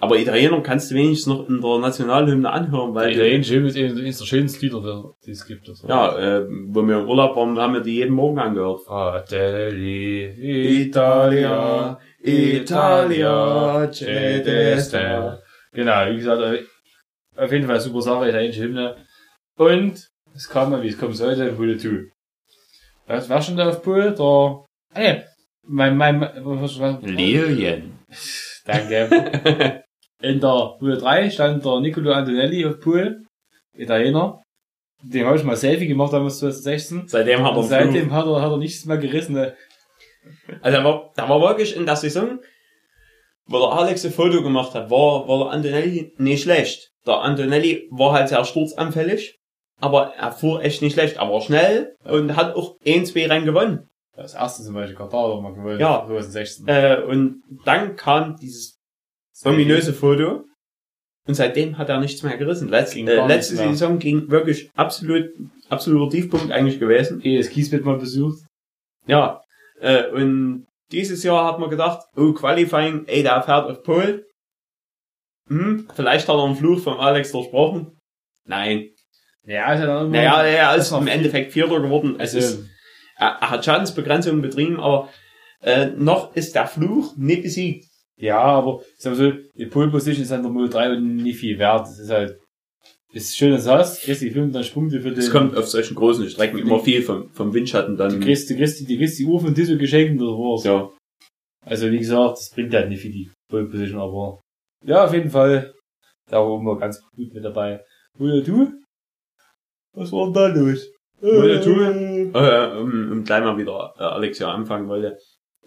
Aber Italiener kannst du wenigstens noch in der Nationalhymne anhören, weil italienische Hymne ist eines der schönsten Lieder, die es gibt. Das ja, äh, wo wir im Urlaub waren, haben wir die jeden Morgen angehört. Fratelli Italia, Italia, c'è destra. Genau, wie gesagt, äh, auf jeden Fall super Sache, italienische Hymne. Und es kam mal, wie es kommen sollte, Hulle Tu. Das war schon da auf Pool, der, ey, mein, mein, was, was, Lilien. Danke. In der Hulle 3 stand der Nicolo Antonelli auf Pool, Italiener. Dem habe ich mal Selfie gemacht damals 2016. Seitdem hat er seitdem hat er, hat er nichts mehr gerissen. Ne? Also da war, da war wirklich in der Saison, wo der Alex ein Foto gemacht hat, war, war der Antonelli nicht schlecht. Der Antonelli war halt sehr sturzanfällig, aber er fuhr echt nicht schlecht. Er war schnell und hat auch ein, zwei Rennen gewonnen. Das erste zum Beispiel er mal gewonnen. Ja. 2016. Äh, und dann kam dieses ominöse Foto und seitdem hat er nichts mehr gerissen. Letz, Ging äh, letzte. Saison ging wirklich absolut, absoluter Tiefpunkt eigentlich gewesen. Ehe das Kiesbett mal besucht. Ja, äh, und dieses Jahr hat man gedacht, oh, Qualifying, ey, der fährt auf Pole. Hm, vielleicht hat er einen Fluch vom Alex durchbrochen. Nein. Ja, ist ja. Naja, er ist im viel- Endeffekt Vierter geworden. Es ist, also, er, er hat Schadensbegrenzungen betrieben, aber äh, noch ist der Fluch nicht besiegt. ja, aber ich sag mal so, die Pole Position ist an der Mode 3 und nicht viel wert. Das ist halt, ist schön, dass du hast. Kriegst die 25 Punkte für den. Es kommt auf solchen großen Strecken immer viel vom, vom Windschatten Du dann. kriegst, du kriegst, die- du kriegst die Uhr von Disso geschenkt oder was. Ja, Also wie gesagt, das bringt halt nicht für die Pole Position, aber ja, auf jeden Fall. Da war immer ganz gut mit dabei. Oder du? Was war denn da los? Oder du? äh, um, um gleich mal wieder äh, Alex ja anfangen wollte.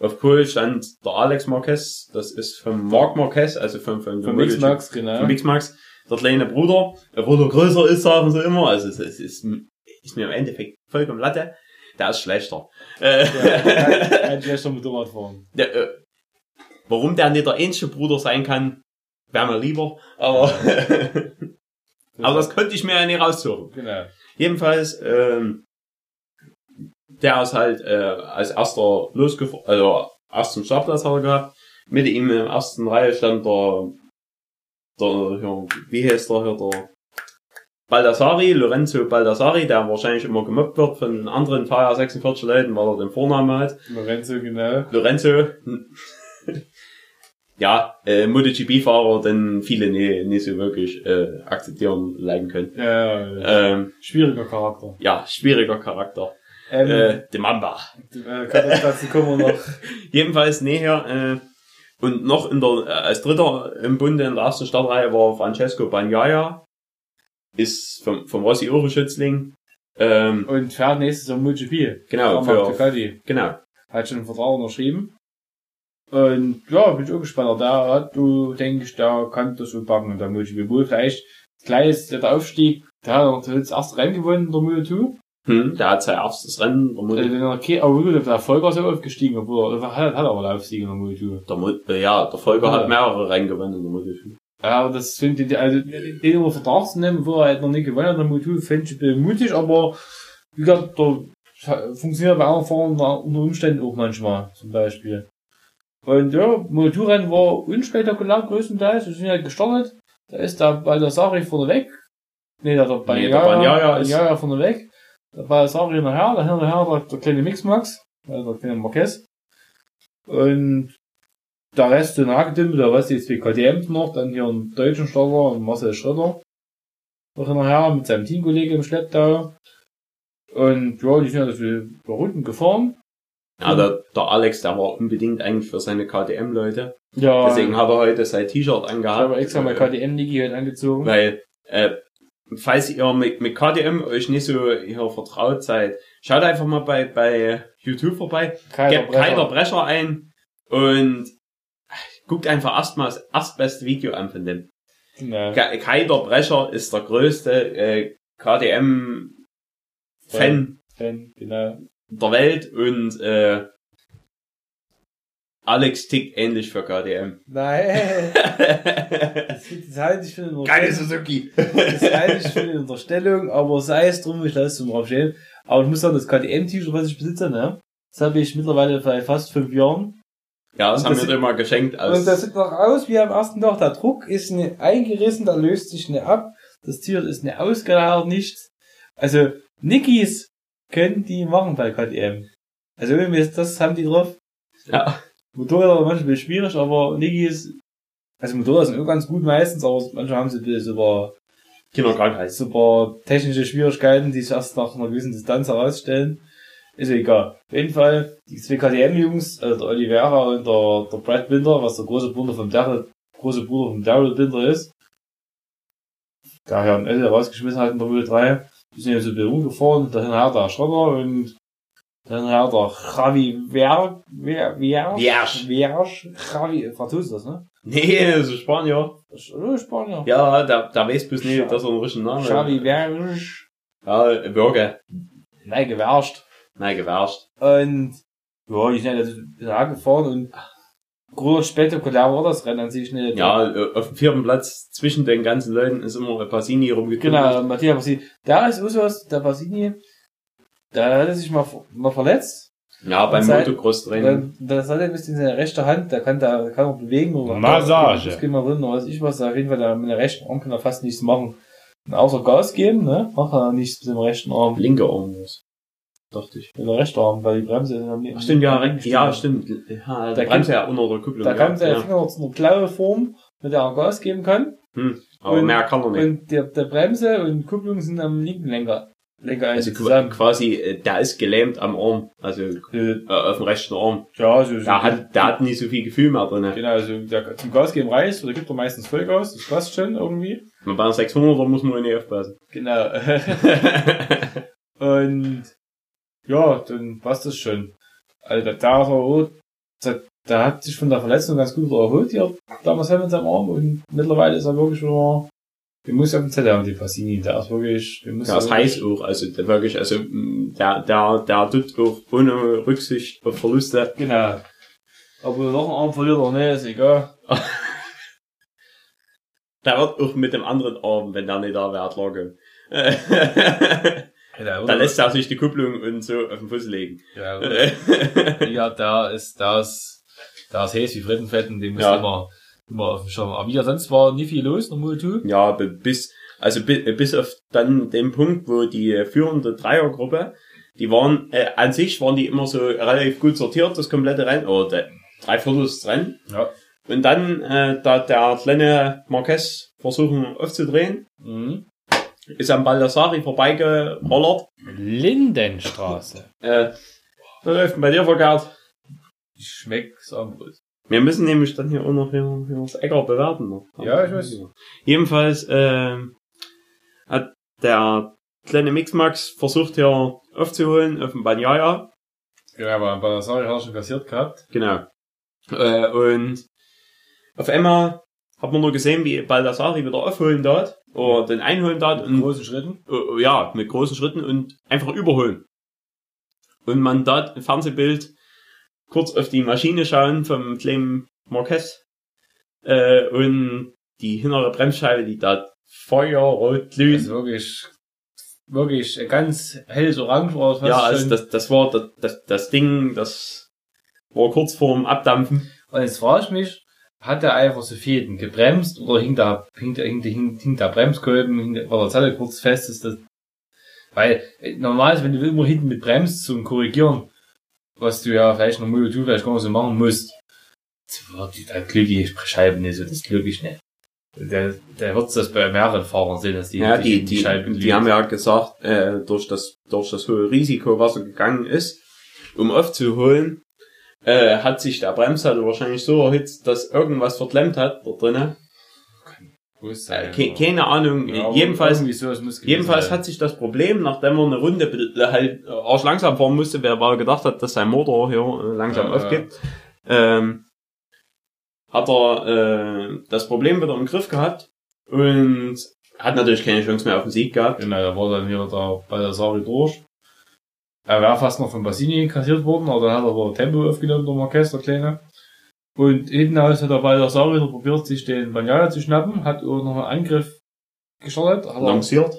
Auf Pole stand der Alex Marquez, das ist vom Marc Marquez, also vom, vom, Von Mixmax, genau. Von Mixmax, der kleine Bruder, obwohl er größer ist, sagen sie immer, also es, es ist, ist mir im Endeffekt vollkommen Latte, der ist schlechter. Äh, Ja, ein schlechter Motorrad fahren. der, äh, warum der nicht der ähnliche Bruder sein kann, wäre mir lieber, aber, aber das konnte ich mir ja nicht raussuchen. Genau. Jedenfalls, ähm, der ist halt äh, als erster losgefahren, also erst zum Startplatz hat er gehabt. Mit ihm in der ersten Reihe stand der, der ja, wie heißt der hier, der Baldassari, Lorenzo Baldassari, der wahrscheinlich immer gemobbt wird von anderen Fahrer 46 Leuten, weil er den Vornamen hat. Lorenzo, genau. Lorenzo, ja, äh, MotoGP-Fahrer, den viele nie, nicht so wirklich äh, akzeptieren, leiden können. Ja, ja. Ähm, schwieriger Charakter. ja, schwieriger Charakter. Ähm, Äh, de Mamba. äh, dazu kommen wir noch. Jedenfalls näher, äh, und noch in der, äh, als dritter im Bunde in der ersten Startreihe war Francesco Bagnaia. Ist vom, vom Rossi Oro Schützling. Ähm, Und fährt nächstes Jahr MotoGP. genau, für, Ducati. genau. Hat schon einen Vertrag unterschrieben. Und ja, bin ich auch gespannt. Der hat, du denkst, der kann das so backen. Der MotoGP wohl vielleicht gleich ist der Aufstieg. Der hat noch das erste Rennen gewonnen, der Moto2. Hm, der hat sein erstes Rennen, der, Also, wenn er okay, aber gut, der Volker ist ja aufgestiegen, obwohl er hat, hat aber einen Aufstieg in der Moto2. der Mo äh, ja, der Volker Ja. hat mehrere Rennen gewonnen in der MotoGP. Ja, aber das finde ich, also, den über Vertrag zu nehmen, wo er halt noch nicht gewonnen hat, der Motu, finde ich ein bisschen mutig, aber, wie gesagt, der funktioniert bei anderen Fahrern unter Umständen auch manchmal, zum Beispiel. Und ja, Motu-Rennen war unspektakulär größtenteils, wir sind halt gestartet, da ist der Baldassari vorne weg, nee, der, der Nee, der Bagnaia ist- Bagnaia vorne weg, der Baldassari hinterher, der hinterher der, der kleine Mixmax, also der kleine Marquez, und der Rest in Hagedümpel, da weiß ich jetzt wie KTM noch, dann hier einen deutschen Starter und Marcel Schröder. noch hinterher mit seinem Teamkollege im Schlepptau. Und ja, die sind ja also Runden gefahren. Ja, der, der Alex, der war unbedingt eigentlich für seine KTM-Leute. Ja, Deswegen hat er heute sein T-Shirt ich habe angehabt. extra mal Äh, KTM-Niki heute angezogen. Weil, äh, falls ihr mit, mit KTM euch nicht so hier vertraut seid, schaut einfach mal bei, bei YouTube vorbei, Keiner gebt Kaiser Brecher ein und guckt einfach erstmal das erstbeste Video an von dem. Ja. Ge- Kaiser Brecher ist der größte äh, KTM-Fan Fan, genau. Der Welt und äh, Alex tickt ähnlich für KTM. Nein, das, das halte ich für eine Unterstellung. Suzuki. Das halte ich für eine Unterstellung, aber sei es drum, ich lasse es zum Aufstellen. Aber ich muss sagen, das KTM-T-Shirt, was ich besitze, ne? Das habe ich mittlerweile bei fast fünf Jahren. Ja, das Und haben das wir dir mal geschenkt aus. Und das sieht noch aus wie am ersten Tag. Der Druck ist nicht eingerissen, da löst sich nicht ab. Das T-Shirt ist nicht ausgelagert, nichts. Also, Nikis können die machen bei KTM. Also, irgendwie ist- das haben die drauf. ja. Motorräder sind manchmal schwierig, aber Nikis, also Motorräder sind ganz gut meistens, aber manchmal haben sie ein bisschen super, Kinderkrankheit. super technische Schwierigkeiten, die sich erst nach einer gewissen Distanz herausstellen. Ist ja egal. Auf jeden Fall, die zwei KTM-Jungs, also der Oliveira und der, der Brad Binder, was der große Bruder vom Daryl, große Bruder vom Daryl Binder ist, der ein L rausgeschmissen hat in der Wheel 3, die sind jetzt so ein bisschen rumgefahren, dahin her der Schrotter und dann her der Javi Ver, Ver, Ver, Vierge. Vierge, Javi, Franzose das, ne? Nee, das ist Spanier. Das ist Spanier. Ja, der, der weiß bloß nicht, dass er einen richtigen Namen Javi Verge, Ja, Bürger. nein, gewärscht. Nein, gewärscht. Und ja, die sind also angefahren und groß spektakulär war das Rennen an sich nicht. Ja, auf dem vierten Platz zwischen den ganzen Leuten ist immer Passini rumgekommen. Genau, Matthias Bassini. Da ist Usos, der Bassini, der hatte sich mal, mal verletzt. Ja, beim Motocross-Training. Das hat er ein bisschen seine rechte Hand, der kann da, kann auch bewegen. Oder Massage. Das geht mal drin, oder weiß ich was. Auf jeden Fall, der mit der rechten Arm kann er fast nichts machen. Und außer Gas geben, ne? Macht er nichts mit dem rechten Arm. Linker Arm was. Dachte ich. Mit der rechten Arm, weil die Bremse ist am Ach, stimmt, ja, recht, ja, stimmt. Ja, Da der Bremse ja unter der Kupplung. Da ja, kann der ja. Finger zu einer blaue Form, mit der er Gas geben kann. Hm, aber Und- mehr kann er nicht. Und der, der Bremse und Kupplung sind am linken Lenker. Lenker Also also zusammen. quasi, äh, der ist gelähmt am Arm, also Äh, auf dem rechten Arm. Ja, so, so. Der hat, der hat nicht so viel Gefühl mehr drin. Genau, also der zum Gas geben reicht, oder gibt er meistens Vollgas, das passt schon irgendwie. Und bei einer 600er muss man nicht aufpassen. Genau. und ja, dann passt das schon. Also da, da, so, da, da hat sich von der Verletzung ganz gut erholt, hier damals mit seinem Arm und mittlerweile ist er wirklich wieder, wir muss auf dem Zettel haben, die Fassini, der ist wirklich, wir müssen Ja, das heißt auch, also der wirklich, also mh, der, der, der tut auch ohne Rücksicht auf Verluste. Genau. Ob er noch einen Arm verliert oder nicht, ist egal. Der wird auch mit dem anderen Arm, wenn der nicht da wäre, lagen. Genau, da lässt er sich die Kupplung und so auf den Fuß legen. ja, ja, da ist, da ist, da ist Häs wie Frittenfett und dem muss Ja. immer, immer auf dem Schirm. Aber wieder sonst war nie viel los, normal tu. ja, bi- bis, also bi- bis auf dann den Punkt, wo die führende Dreiergruppe, die waren, äh, an sich waren die immer so relativ gut sortiert, das komplette Rennen, oder der, drei Viertel des Rennen. Ja. Und dann, äh, da der kleine Marquez versuchen aufzudrehen, Mhm. Ist am Baldassari vorbeigerollert. Lindenstraße. Äh, was läuft denn bei dir verkehrt? Ich schmeck's Armbrust. Wir müssen nämlich dann hier auch noch hier, hier das Äcker bewerten. Noch. Ja, ich weiß. Jedenfalls äh, hat der kleine Mixmax versucht hier aufzuholen auf dem Banyaya. Ja, aber der Sache hat er schon kassiert gehabt. Genau. Äh, und auf einmal hat man nur gesehen, wie Baldassari wieder aufholen dort oder den einholen dort In und großen Schritten. äh, ja, mit großen Schritten und einfach überholen. Und man dort im Fernsehbild kurz auf die Maschine schauen vom kleinen Marquez äh, und die hintere Bremsscheibe, die da feuerrot Das glüht. ist wirklich, wirklich ganz helles Orange war das Ja, also das, das war das, das, das Ding, das war kurz vorm Abdampfen. Und jetzt frage ich mich, hat er einfach so Fäden gebremst oder hing da, hing, hing, hing, hing da Bremskolben, hing da- war der kurz fest, ist das, weil, äh, normal ist, wenn du immer hinten mit bremst zum Korrigieren, was du ja vielleicht noch 2 vielleicht gar nicht so machen musst, war die, da glück die Scheiben nicht so, das glück ich nicht. Der, der wird das bei mehreren Fahrern sehen, dass die, Ja, die, die, Scheibe die, liegen. haben ja gesagt, äh, durch das, durch das hohe Risiko, was er gegangen ist, um aufzuholen, äh, hat sich der Bremssattel wahrscheinlich so erhitzt, dass irgendwas verklemmt hat da drinnen. Äh, sein, ke aber- keine Ahnung. Ja, jedenfalls, so, jedenfalls sein. hat sich das Problem, nachdem er eine Runde halt äh, arsch langsam fahren musste, wer weil er gedacht hat, dass sein Motor hier äh, langsam Ja, aufgibt, ähm, hat er äh, das Problem wieder im Griff gehabt und hat natürlich keine Chance mehr auf den Sieg gehabt. Genau, da war dann hier der Baldassari durch. Er wäre fast noch von Bassini kassiert worden, aber dann hat er aber Tempo aufgenommen, Marquez, der Kleine. Und hinten aus hat der Baldassari wieder probiert, sich den Bagnaia zu schnappen, hat auch noch einen Angriff gestartet, hat er, Lanciert.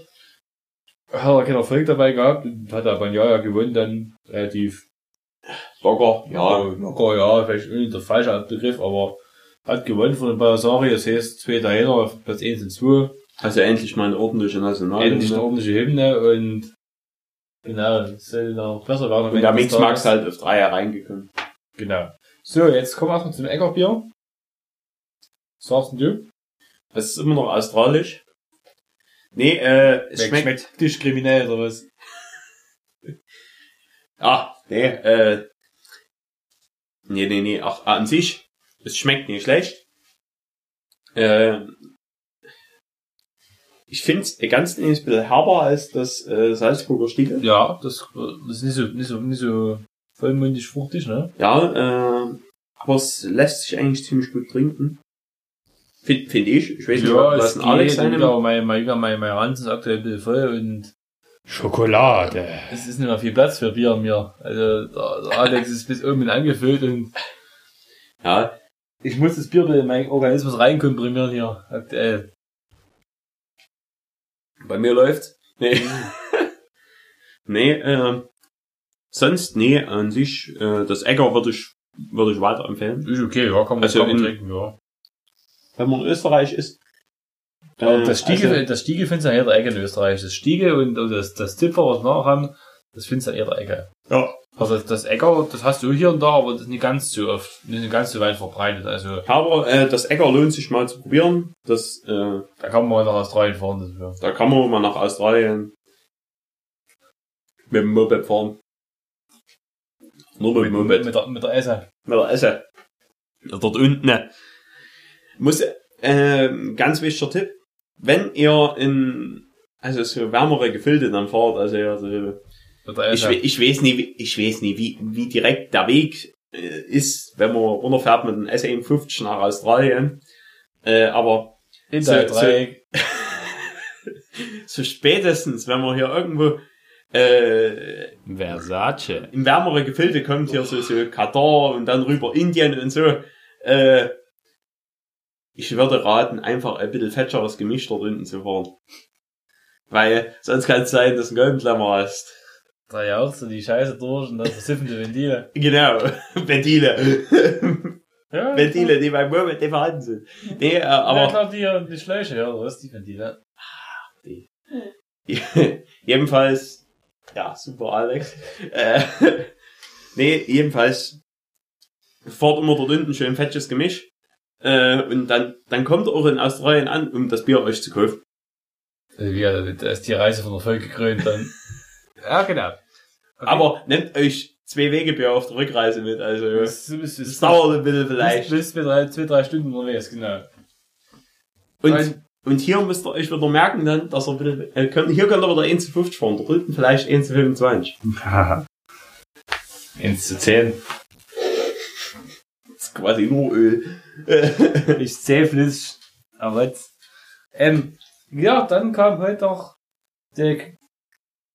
hat er keinen Erfolg dabei gehabt und hat der Bagnaia gewonnen, dann relativ Locker, ja, locker, ja, vielleicht irgendwie der falsche Begriff, aber hat gewonnen von den Baldassari, das heißt, zwei Italiener auf Platz 1 und 2. Also endlich mal eine ordentliche National. endlich eine ordentliche Hymne und genau, es soll noch besser werden. am Und Mix Max halt auf Dreier reingekommen. Genau. So, jetzt kommen wir erstmal zum Eckerbier. Was sagst denn du? Das ist immer noch australisch. Nee, äh, es schmeckt, schmeckt dich kriminell oder was? ah, nee, äh, nee, nee, nee, ach, an sich, es schmeckt nicht schlecht. Äh, ich find's ganz ein bisschen herber als das äh, Salzburger Stiegel. Ja, das, das ist nicht so, nicht so, nicht so vollmundig fruchtig, ne? Ja, äh, aber es lässt sich eigentlich ziemlich gut trinken. Finde find ich. Ich weiß nicht, was ein Alex sein seine aber mein, mein, mein, mein Ranzen ist aktuell ein bisschen voll und Schokolade. es ist nicht mehr viel Platz für Bier mir. Also, der, der Alex ist bis oben angefüllt und Ja, ich muss das Bier in meinen Organismus reinkomprimieren hier, aktuell. Bei mir läuft's. Nee. nee, äh, sonst, nee, an sich, äh, das Egger würde ich, würde ich weiterempfehlen. Ist okay, ja, kann man, Also kann man in- trinken, ja. Wenn man in Österreich ist. Äh, das Stiegel, also, das Stiegel findest du ja eher der Ecke in Österreich. Das Stiegel und und das, das Zipfer, was wir noch haben, das findest du ja eher der Ecke. ja, Also das, Ecker, das hast du hier und da, aber das ist nicht ganz so oft, nicht ganz so weit verbreitet. Also aber äh, das Egger lohnt sich mal zu probieren. Das, äh, da kann man mal nach Australien fahren. Wäre. da kann man mal nach Australien mit dem Moped fahren. Nur mit dem Moped. mit, der, mit der Esse. mit der Esse. Dort unten. ne. Muss, äh, ganz wichtiger Tipp. Wenn ihr in, also so wärmere Gefilde dann fahrt, also, also ich, ich weiß nie, wie- ich weiß nie, wie, wie direkt der Weg äh, ist, wenn man runterfährt mit dem S51 nach Australien. Äh, aber Hinterhalt so spätestens, wenn man hier irgendwo äh, Versace. in wärmere Gefilde kommt, hier so, so Katar und dann rüber Indien und so, äh, ich würde raten, einfach ein bisschen fetscheres Gemisch dort unten zu fahren. Weil sonst kann es sein, dass du einen Goldenklemmer hast. Da ja auch so die Scheiße durch und dann versiffende Ventile. Genau, Ventile. Ja, Ventile, die beim Moment nicht vorhanden sind. Nee, äh, Aber ich glaube, die, die Schläuche, ja, oder was, die Ventile? jedenfalls, ja, super, Alex. Äh, nee, jedenfalls fahrt immer dort unten schön fettes Gemisch. Äh, und dann, dann kommt ihr auch in Australien an, um das Bier euch zu kaufen. Also, ja, da ist die Reise von Erfolg gekrönt dann. ja, genau. Okay. Aber nehmt euch zwei Wegebier auf der Rückreise mit, also du bist, du bist, dauert ein bisschen vielleicht. bist mit drei, zwei, drei Stunden unterwegs, genau. Und, und hier müsst ihr euch wieder merken dann, dass ihr ein bisschen, äh, könnt, hier könnt ihr wieder 1 zu 50 fahren, dort unten vielleicht 1 zu 25. Haha. 1 zu 10. Das ist quasi nur Öl. Ich zähl flüssig. Aber jetzt. Ähm, ja, dann kam heute noch der,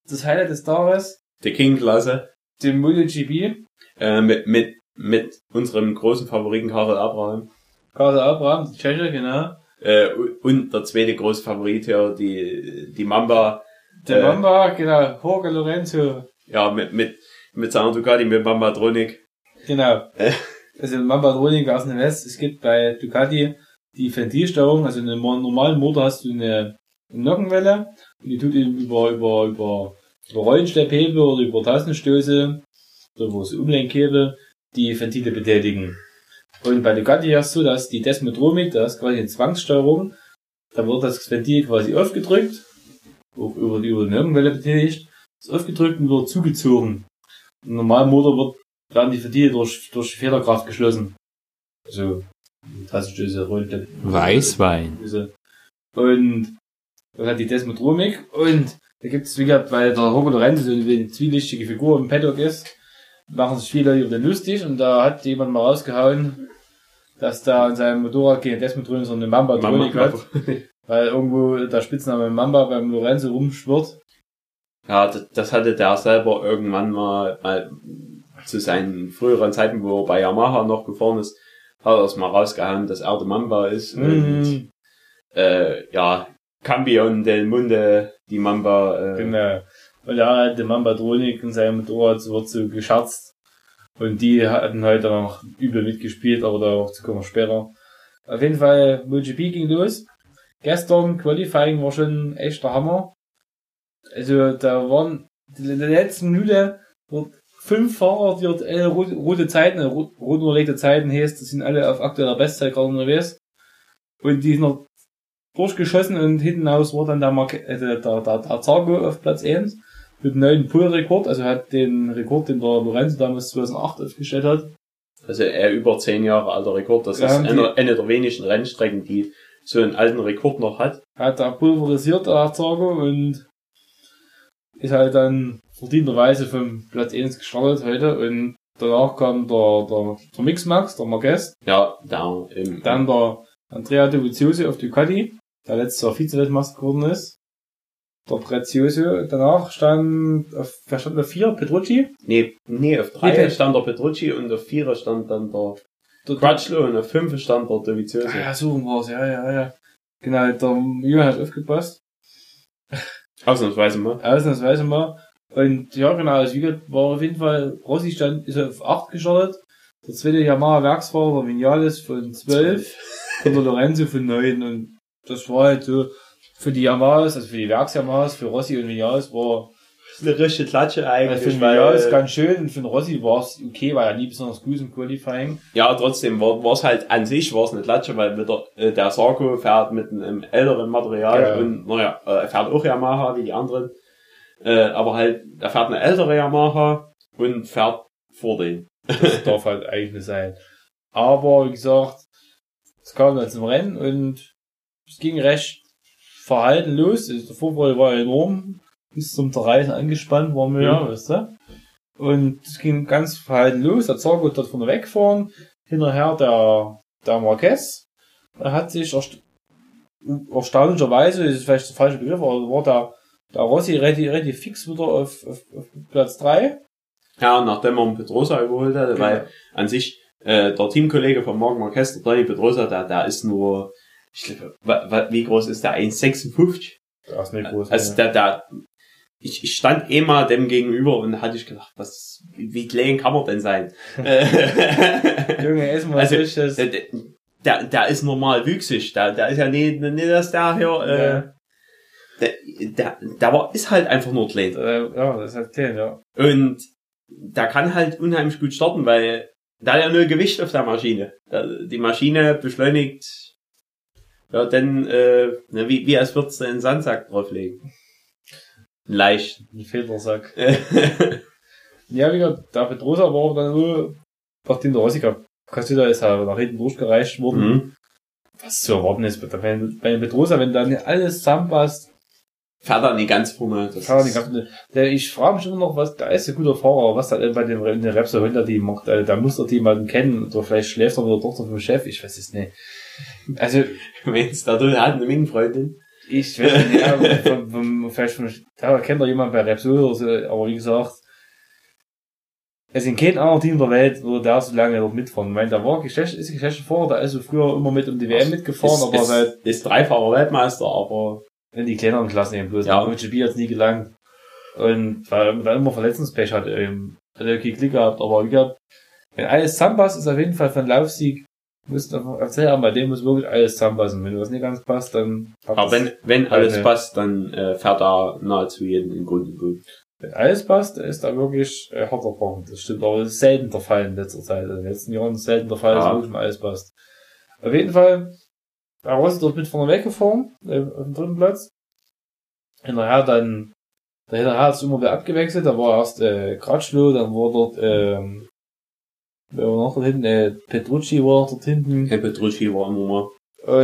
das Highlight des Tages, Die King-Klasse. dem MotoGP. Äh, mit, mit, mit unserem großen Favoriten Karel Abraham. Karl Abraham, die Tscheche, genau. Äh, und der zweite große Favorit hier, die, die Mamba. Der Äh. Mamba, genau. Jorge Lorenzo. Ja, mit, mit, mit seiner Ducati, mit Mamba Tronic. Genau. Äh. Also Mamba Droning aus dem West. Es gibt bei Ducati die Ventilsteuerung. Also in einem normalen Motor hast du eine, eine Nockenwelle. Und die tut eben über, über, über, über Rollenschlepphebel oder über Tastenstöße oder wo es Umlenkhebel die Ventile betätigen. Und bei Ducati hast du so, dass die Desmodromik, das ist quasi eine Zwangssteuerung, da wird das Ventil quasi aufgedrückt, auch über die über die Nirkenwelle betätigt, ist aufgedrückt und wird zugezogen. Im normalen Motor wird, werden die Ventile durch, durch Federkraft geschlossen. Also, das diese runde Weißwein. Und das hat die Desmodromik und da gibt es, wie gesagt, weil der Robert Lorenzo so eine zwielichtige Figur im Paddock ist, machen sich viele Leute über den lustig und da hat jemand mal rausgehauen, dass da in seinem Motorrad keine Desmodronik, sondern eine Mamba-Tronik hat, weil irgendwo der Spitzname Mamba beim Lorenzo rumschwirrt. Ja, das, das hatte der selber irgendwann mal, mal zu seinen früheren Zeiten, wo er bei Yamaha noch gefahren ist, hat er das mal rausgehauen, dass er der Mamba ist. Und, Mhm. äh, ja, Campion del Munde, die Mamba. Äh, Genau. Und er hat die Mamba-Tronik in seinem Motorrad wird so gescherzt. Und die hatten heute noch übel mitgespielt, aber da auch zu kommen später. Auf jeden Fall, MotoGP ging los. Gestern Qualifying war schon echt der Hammer. Also da waren in der letzten Minute fünf Fahrer, die dort äh, rote, Zeiten, äh, rot rot Zeiten heißt, das sind alle auf aktueller Bestzeit gerade unterwegs. Und die sind noch durchgeschossen und hinten aus war dann der, Marke, äh, der, der, der, der auf Platz 1 mit einem neuen Pool-Rekord, also hat den Rekord, den der Lorenzo damals 2008 aufgestellt hat. Also er über zehn Jahre alter Rekord. Das Ja, ist eine, eine der wenigen Rennstrecken, die so einen alten Rekord noch hat. Hat er pulverisiert, der Zargo, und ist halt dann verdienterweise vom Platz 1 gestartet heute und danach kam der, der, der Mixmax, der Marquez, Ja, da im, dann der Andrea Dovizioso auf Ducati, der letztes Jahr Vize-Weltmeister geworden ist. Der Prezioso, danach stand auf, wer stand auf 4? Petrucci? nee, nee, auf drei Nee, stand der Petrucci und auf vier stand dann der Der, Crutchlow und auf fünf stand der Dovizioso. Ah, ja, so war's, ja, ja, ja. Genau, der Jürgen hat aufgepasst. Ausnahmsweise mal. Ausnahmsweise mal. Und ja, genau, also wie gesagt, war auf jeden Fall, Rossi stand, ist auf 8 gestartet. Der zweite Yamaha Werksfahrer, der Vinales von 12 und der Lorenzo von 9. Und das war halt so, für die Yamahas, also für die Werks-Yamahas, für Rossi und Vinales war, Das ist eine richtige Klatsche also für eigentlich, den weil, Vinales ganz schön und für den Rossi war es okay, weil er nie besonders gut im Qualifying. ja, trotzdem war es halt an sich war es eine Klatsche, weil mit der, äh, der Sarko fährt mit einem älteren Material Ja. und, naja, äh, er fährt auch Yamaha wie die anderen. Äh, aber halt, er fährt eine ältere Yamaha und fährt vor denen. Das darf halt eigentlich nicht sein. Aber wie gesagt, es kam dann zum Rennen und es ging recht verhalten los. Also Der Vorfreude war enorm. Bis zum Zerreißen angespannt waren wir, ja, weißt du. Und es ging ganz verhalten los. Der Zargo dort vorne wegfahren. Hinterher der, der Marquez. Er hat sich erst, erstaunlicherweise, das ist vielleicht der falsche Begriff, aber war der, der Rossi relativ, relativ fix wieder auf, auf, auf Platz drei Ja, nachdem er einen Pedrosa überholt hatte, weil an sich äh, der Teamkollege von Marc Marquez, der Tony Pedrosa, der, der ist nur, ich glaube, wie groß ist der? 1,56? Der ist nicht groß. Also der, der, ich, ich stand eh mal dem gegenüber und hatte ich gedacht, was, wie, klein kann man denn sein? Junge, erstmal Also, also, das. der, der, der ist normal wüchsig, der, der ist ja nicht, nicht dass der hier, äh, Ja. der, der, der war, ist halt einfach nur klein. Ja, das ist halt klein, ja. Und der kann halt unheimlich gut starten, weil da hat ja nur Gewicht auf der Maschine. Da, die Maschine beschleunigt, ja, dann, äh, wie, wie als würdest du einen Sandsack drauflegen. Leicht. Ein Filtersack. Ja, wie gesagt, der Petrosa war dann nur, nachdem der Rossika Kassida ist halt nach hinten durchgereicht worden. mhm. Was zu erwarten ist, bei, Petrosa, wenn dann alles zusammenpasst, Fährt er nicht ganz vorne. Das Fahrer, die ist- ganzen- der, ich frage mich immer noch, was, da ist ein guter Fahrer, was da bei dem, in den Repsol Honda Team macht, also, da muss der Team halt kennen, oder vielleicht schläft er mit der Tochter vom Chef, ich weiß es nicht. Also, Wenn's da drin hat, eine Minenfreundin. Ich weiß nicht, ja, vielleicht von, da kennt er jemand bei Repsol oder so, aber wie gesagt, es sind kein anderer Team der Welt, wo der so lange dort mitfahren. Ich meine, der war Geschlecht, ist Geschlechtsfahrer, der ist so früher immer mit um die WM mitgefahren, ist, aber ist, seit, ist dreifacher Weltmeister, aber in die kleineren Klassen eben bloß. Ja. MotoGP hat's nie gelangt. Und weil er dann immer Verletzungspech hat, ähm, hat er okay Glück gehabt, aber wie gesagt, wenn alles zusammenpasst, ist auf jeden Fall für einen Laufsieg, musst du einfach erzählen, bei dem muss wirklich alles zusammenpassen. Wenn was nicht ganz passt, dann aber wenn, wenn alles Eine- passt, dann äh, fährt er nahezu jeden in Grund und Gut. Wenn alles passt, ist da wirklich äh, harter Brocken. Das stimmt, aber das ist selten der Fall in letzter Zeit. In den letzten Jahren ist selten der Fall, dass Ja. wirklich mal alles passt. Auf jeden Fall da war sie dort mit vorne weggefahren, äh, auf dem dritten Platz. Hinterher dann, dahinterher hat es immer wieder abgewechselt, da war erst äh, Kratschlow, dann war dort, ähm, wer war noch dort hinten, äh, Petrucci war dort hinten. Herr Petrucci war immer mal.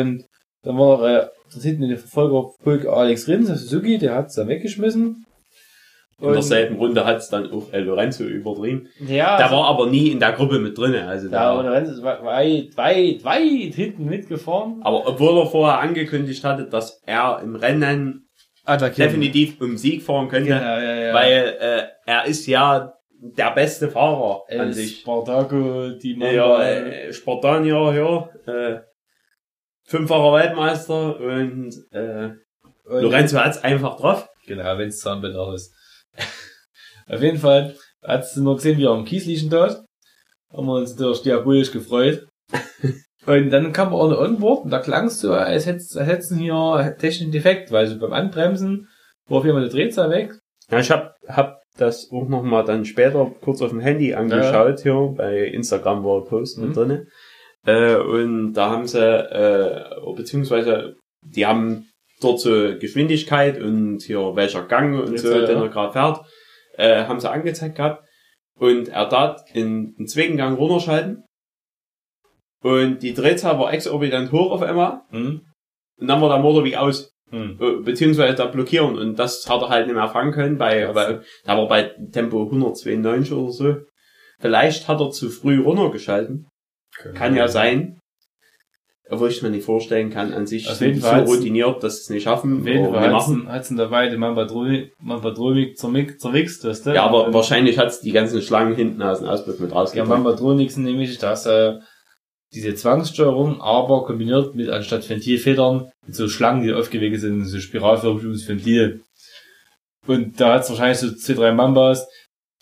Und dann war noch, äh, dort hinten in der Verfolgerpulk Alex Rins, der Suzuki, der hat's dann weggeschmissen. In derselben Runde hat es dann auch äh, Lorenzo übertrieben. ja, Der also- war aber nie in der Gruppe mit drinne. Also Ja, der, und Lorenz ist weit, weit, weit, weit hinten mitgefahren. aber obwohl er vorher angekündigt hatte, dass er im Rennen Attackieren. definitiv um Sieg fahren könnte, Genau, ja, ja. weil äh, er ist ja der beste Fahrer an sich. Spartaco, die Ja, Mamba. äh, Spartanier, ja, äh, fünffacher Weltmeister und äh, und- Lorenzo hat's einfach drauf. Genau, wenn's Zahnbild auch ist. Auf jeden Fall hat's nur gesehen, wie er am Kies liegen dort. Haben wir uns natürlich diabolisch gefreut. und dann kam auch eine Onboard und da klang's so, als als hätt's hier technischen Defekt, weil so beim Anbremsen war auf jeden Fall die Drehzahl weg. Ja, ich hab, hab das auch noch mal dann später kurz auf dem Handy angeschaut, hier, bei Instagram war ein Post Mhm. mit drinne. Äh, und da haben sie, äh, beziehungsweise, die haben dort so Geschwindigkeit und hier welcher Gang und so, Drehzahl, ja. den er gerade fährt, äh, haben sie angezeigt gehabt. Und er tat in den zweiten Gang runterschalten. Und die Drehzahl war exorbitant hoch auf einmal. Hm? Und dann war der Motor wie aus Hm. äh, beziehungsweise da blockieren und das hat er halt nicht mehr fangen können, bei, bei da war bei Tempo 192 oder so. Vielleicht hat er zu früh runtergeschalten. Kann ja sein. Obwohl ich mir nicht vorstellen kann, an sich Auf sind die so routiniert, dass sie es nicht schaffen. Auf jeden Fall hat's, machen. hat's in der Weide zermick- zerwichst, weißt du? Ja, aber Und- wahrscheinlich hat's die ganzen Schlangen hinten aus dem Auspuff mit Ja, rausgebracht. Mambadronik sind nämlich, dass äh, diese Zwangssteuerung, aber kombiniert mit anstatt Ventilfedern mit so Schlangen, die aufgewickelt sind, so spiralförmig ums Ventil. Und da hat's wahrscheinlich so zwei, drei Mambas,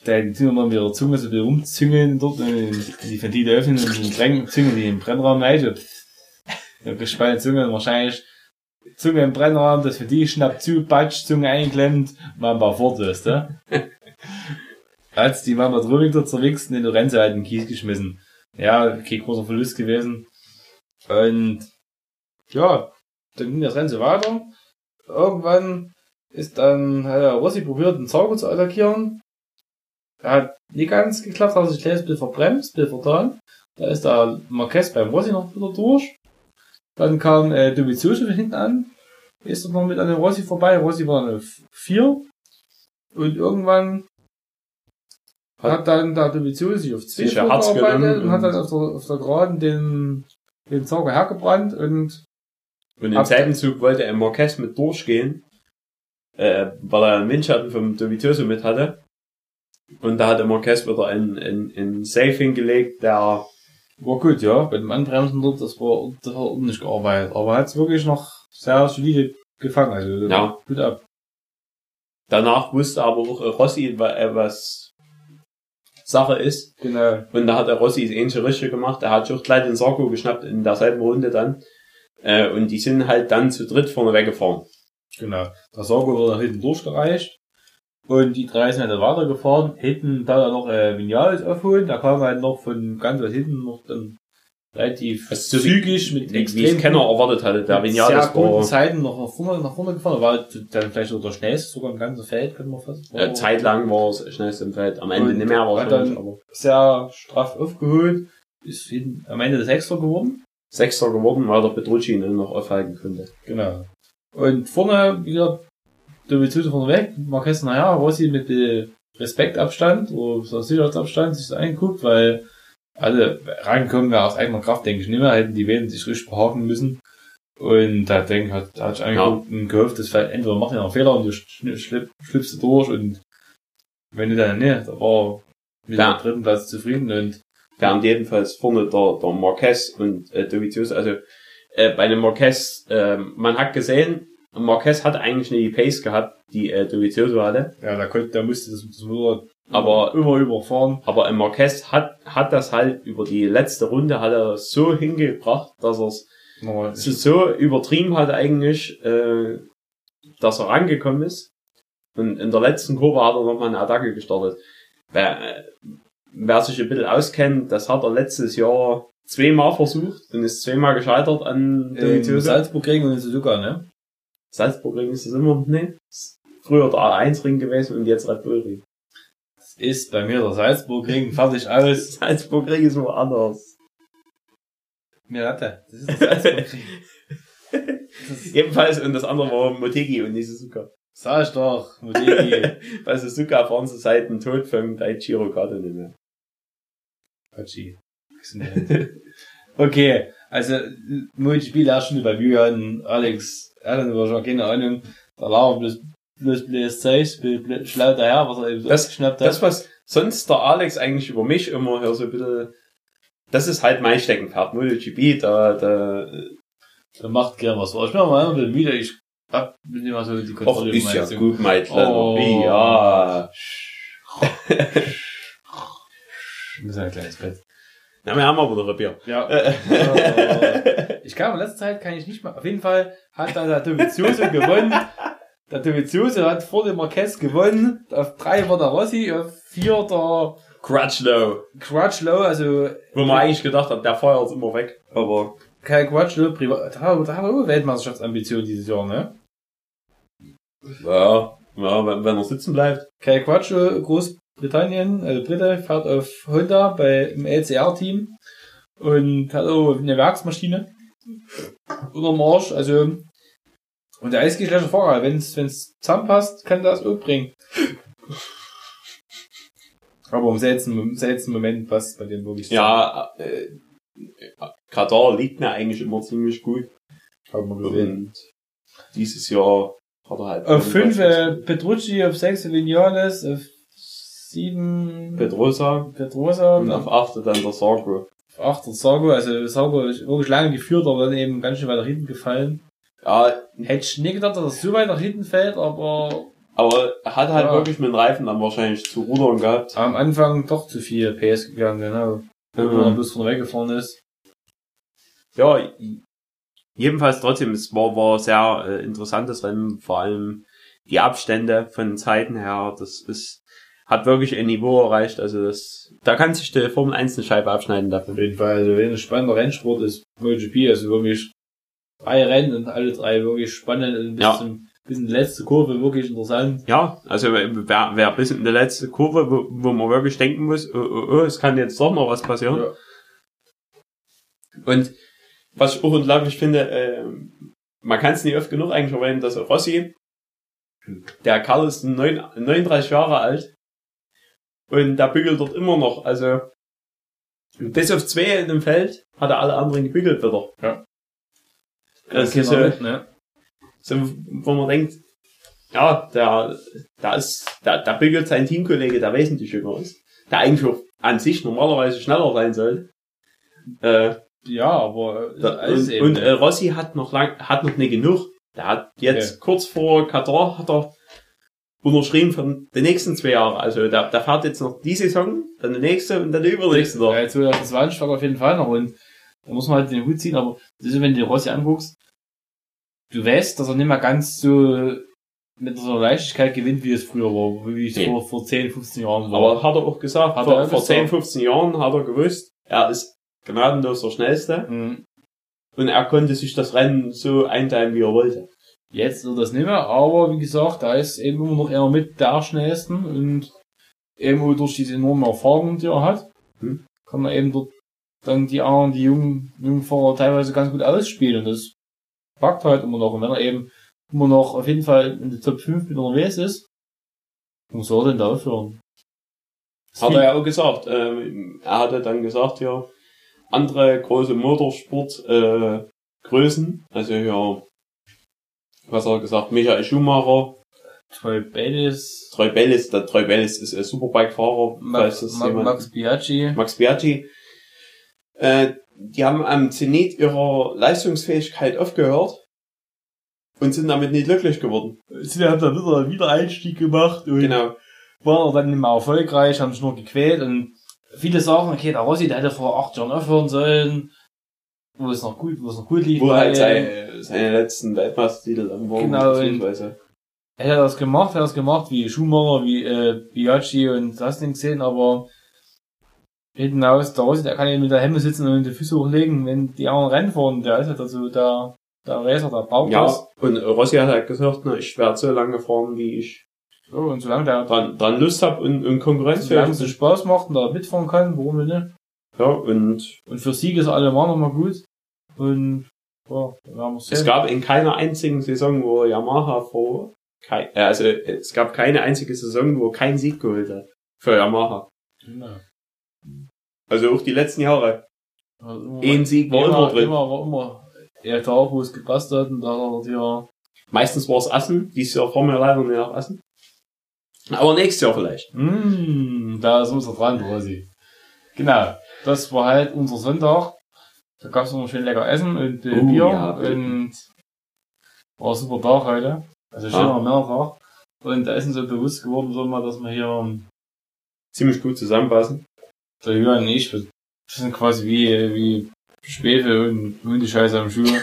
die tun immer mit ihrer Zunge so bisschen rumzüngeln dort und die Ventile öffnen und den Drängen züngeln die im Brennraum rein. Ja, gespannte Zunge und wahrscheinlich Zunge im Brennraum, das Ventil schnappt zu, Batsch, Zunge eingeklemmt, Mamba fort, weißt du? Hat's die Mambadronik dort zerwichst und den Lorenzo halt in den Kies geschmissen. Ja, okay, großer Verlust gewesen. Und ja, dann ging das so weiter. Irgendwann ist dann, hat Rossi probiert, den Sauger zu attackieren. Er hat nicht ganz geklappt, hat sich ein bisschen verbremst, bisschen vertan. Da ist der Marquez beim Rossi noch wieder durch. Dann kam äh, Dovizioso von hinten an. Ist noch mit an dem Rossi vorbei. Rossi war eine 4. Und irgendwann hat dann der Dovizioso sich auf 2 Sich ein Herz genommen und hat dann auf der, auf der Geraden den, den Sauger hergebrannt und Und im Ab- selben Zug wollte er Marquez mit durchgehen, äh, weil er einen Windschatten vom Dovizioso mit hatte. Und da hatte Marquez wieder ein, ein, ein Safe hingelegt, der war gut, ja. Bei dem Anbremsen dort, das war, das war ordentlich gearbeitet. Aber er hat es wirklich noch sehr solide gefangen. Also, Ja. gut ab. danach wusste aber auch Rossi, äh, was Sache ist. Genau. Und da hat der Rossi das ähnliche richtig gemacht. Er hat sich auch gleich den Sarko geschnappt in derselben Runde dann. Äh, und die sind halt dann zu dritt vorne weggefahren. Genau. Der Sauger wurde nach hinten durchgereicht. Und die drei sind halt weitergefahren. Hinten da noch äh, Vinales aufholen. Da kam halt noch von ganz weit hinten noch dann relativ Also so wie- zügig mit Wie, wie extrem es keiner erwartet hatte. Der Vinales sehr guten war Zeiten noch nach vorne, nach vorne gefahren. War dann vielleicht so der schnellste, sogar im ganzen Feld, könnte man fast äh, zeitlang war es schnellst im Feld. Am Ende nicht mehr wahrscheinlich, dann- aber sehr straff aufgeholt. Ist hin, am Ende der Sechster geworden. Sechster geworden, weil der Petrucci ihn noch aufhalten konnte. Genau. Und vorne wieder Dovizioso vorne weg, Marquez nachher, Rossi mit äh, Respektabstand oder so Sicherheitsabstand sich das angeguckt, weil alle reinkommen ja aus eigener Kraft, denke ich nicht mehr, hätten die Wellen sich richtig behaken müssen. Und da denke ich, hat, da hat ich angeguckt und gehofft, dass vielleicht entweder macht er einen Fehler und du schlüpfst du durch und wenn du dann, ne, da war mit Ja. dem dritten Platz zufrieden und Während jedenfalls vorne der, der Marquez und äh, Dovizioso, also äh, bei dem Marquez, äh, man hat gesehen, Marquez hat eigentlich nicht die Pace gehabt, die äh, Dovizioso hatte, ja, da konnte, da musste das, das Motor Aber- immer überfahren. aber äh, Marquez hat, hat das halt über die letzte Runde hat er so hingebracht, dass er es so übertrieben hat eigentlich, äh, dass er rangekommen ist. Und in der letzten Kurve hat er nochmal eine Attacke gestartet. Wer, wer sich ein bisschen auskennt, das hat er letztes Jahr zweimal versucht und ist zweimal gescheitert an Dovizioso. Salzburg-Ring und Suzuka, ne? Salzburg-Ring ist es immer, ne? Früher der A1-Ring gewesen und jetzt Red Bull-Ring. Das ist bei mir der Salzburg-Ring, fertig aus. Salzburg-Ring ist woanders. Mir Latte. Das ist der Salzburg-Ring. Das Ebenfalls, und das andere war Motegi und nicht Suzuka. sag ich doch, Motegi. Bei Suzuka fahren sie seit dem Tod von Daichiro Kato nicht mehr. Hachi. Okay, also, da schon bei Julian, Alex, Alan war schon keine Ahnung, da bloß, bloß bloß Zeug, bloß schlau daher, was er eben Das- geschnappt hat. Das, was sonst der Alex eigentlich über mich immer hier so ein bisschen, das ist halt mein Steckenpferd, MotoGP, da, da, Der macht gern was. Ich bin auch mal ein bisschen müde, ich hab bin immer so die Och, Kontrolle über ist ja Zunge. gut, Meitler. Oh. Wie, ja. Ich muss ein kleines Bett. Na, wir haben aber wieder ein Bier. Ja. Äh, ich glaube, in letzter Zeit kann ich nicht mehr. Auf jeden Fall hat dann der Dovizioso gewonnen. Der Dovizioso hat vor dem Marquez gewonnen. Auf drei war der Rossi, auf vier der Crutchlow. Crutchlow, also Wo man eigentlich gedacht hat, der feuert immer weg. Aber, kein Crutchlow, privat. Da hat er auch Weltmeisterschaftsambitionen dieses Jahr, ne? ja, ja wenn, wenn er sitzen bleibt. Kai Quattro, Großbritannien, also Brite, fährt auf Honda bei, im LCR-Team und hat auch eine Werksmaschine unterm Arsch, also und der kein schlechter Fahrer, wenn's, wenn's zusammenpasst, kann das auch bringen. Aber im seltenen, im seltenen Moment passt bei dem wirklich Ja, äh, Katar liegt mir eigentlich immer ziemlich gut. Haben wir gesehen. Und dieses Jahr hat er halt. Auf 5 äh, Petrucci, auf 6 Vinales, auf 7 Pedrosa Pedrosa und auf 8 dann der Sargo. auf 8 Sargo, also Sargo ist wirklich lange geführt, aber dann eben ganz schön weiter hinten gefallen. Ja, Hätte ich nie gedacht, dass er so weit nach hinten fällt, aber aber er hat halt Ja. wirklich mit dem Reifen dann wahrscheinlich zu rudern gehabt. am Anfang doch zu viel PS gegangen, genau. Wenn Mhm. bloß von weggefahren ist. Ja, jedenfalls trotzdem, es war, war sehr äh, interessantes Rennen, vor allem die Abstände von den Zeiten her, das ist, hat wirklich ein Niveau erreicht, also das, da kann sich die Formel 1 eine Scheibe abschneiden Auf davon. jeden Fall, also wenn ein spannender Rennsport ist, MotoGP, also wirklich drei Rennen und alle drei wirklich spannend und bis Ja. zum bis in die letzte Kurve wirklich interessant. Ja, also wer, wer bis in der letzte Kurve, wo, wo man wirklich denken muss, oh, oh, oh, es kann jetzt doch noch was passieren. Ja. Und was ich auch unglaublich finde, äh, man kann es nicht oft genug eigentlich erwähnen, dass Rossi, der Karl ist neun, 39 Jahre alt und der bügelt dort immer noch. Also bis auf zwei in dem Feld hat er alle anderen gebügelt wieder. Ja. Das Keiner ist so, ne? so, wo man denkt, ja, der, der ist, der, der bügelt sein Teamkollege, der wesentlich jünger ist, der eigentlich auch an sich normalerweise schneller sein soll. Äh, Ja, aber da, und und ne? äh, Rossi hat noch lang, hat noch nicht genug. Der hat jetzt kurz vor Katar hat er unterschrieben von den nächsten zwei Jahren. Also der, der fährt jetzt noch die Saison, dann die nächste und dann die übernächste noch. Ja, 2020 war auf jeden Fall noch und da muss man halt den Hut ziehen, aber das ist, wenn du den Rossi anguckst, du weißt, dass er nicht mehr ganz so mit so einer Leichtigkeit gewinnt, wie es früher war, wie es Nee. vor, vor 10, 15 Jahren war. Aber hat er auch gesagt, Hat vor, er vor gesagt. 10, 15 Jahren hat er gewusst, er ist gnadenlos der Schnellste Mhm. und er konnte sich das Rennen so einteilen, wie er wollte. Jetzt wird das nicht mehr, aber wie gesagt, da ist eben immer noch einer mit der schnellsten und eben durch diese enorme Erfahrung, die er hat, Hm. kann er eben dort dann die anderen, die jungen, jungen Fahrer teilweise ganz gut ausspielen das packt halt immer noch. Und wenn er eben immer noch auf jeden Fall in der Top 5 mit unterwegs ist, soll er denn da aufhören? Das Hat er ja auch gesagt. Ähm, er hatte dann gesagt, ja, andere große Motorsport äh, Größen, also ja, was hat er gesagt, Michael Schumacher, Troy Bellis, Troy Bellis, der Troy Bellis ist ein Superbike-Fahrer, Ma jemand- Max Biaggi, Max Biaggi. Äh, die haben am Zenit ihrer Leistungsfähigkeit aufgehört und sind damit nicht glücklich geworden. sie haben da wieder einen Wiedereinstieg gemacht und Genau. waren dann nicht mehr erfolgreich, haben sich nur gequält und viele sagen, okay, der Rossi, der hätte vor acht Jahren aufhören sollen, wo es noch gut, wo es noch gut lief. Wo halt seine, seine letzten Weltmeistertitel dann waren. Genau, beziehungsweise. Er hätte das gemacht, er hat das gemacht, wie Schumacher, wie äh, Biaggi und das Ding gesehen, aber hinten aus, der Rossi, der kann ja mit der Hemme sitzen und die Füße hochlegen, wenn die anderen Rennen fahren, der ist ja dazu der, der Racer, der braucht Ja, das. und Rossi hat halt gesagt, na, ich werde so lange fahren, wie ich So, und solange der, dran, dran Lust habe und, und konkurrenzfähig solange es. Spaß macht und da mitfahren kann, warum denn nicht? Ja, und Und für Sieg ist allemal nochmal gut. Und, ja, werden es sehen. gab in keiner einzigen Saison, wo Yamaha vor, kei- äh, also es gab keine einzige Saison, wo kein Sieg geholt hat für Yamaha. Genau. Also auch die letzten Jahre. Also, Ein Sieg war immer immer, drin. immer, war immer, ja, da, wo es gepasst hat, und da hat er ja, Meistens war es Assen, dieses Jahr fahren wir leider nicht nach Assen. Aber nächstes Jahr vielleicht. Mm, da ist unser dran, Rosi. Genau. Das war halt unser Sonntag. Da gab es noch schön lecker Essen und äh, Oh, Bier ja. und war ein super Tag heute. Also schöner Ah. Männertag. Und da ist uns so bewusst geworden, so mal, dass wir hier, Ziemlich gut zusammenpassen. Der Jürgen und ich, wir sind quasi wie, wie Schwefel und Hundescheiße am Schuh.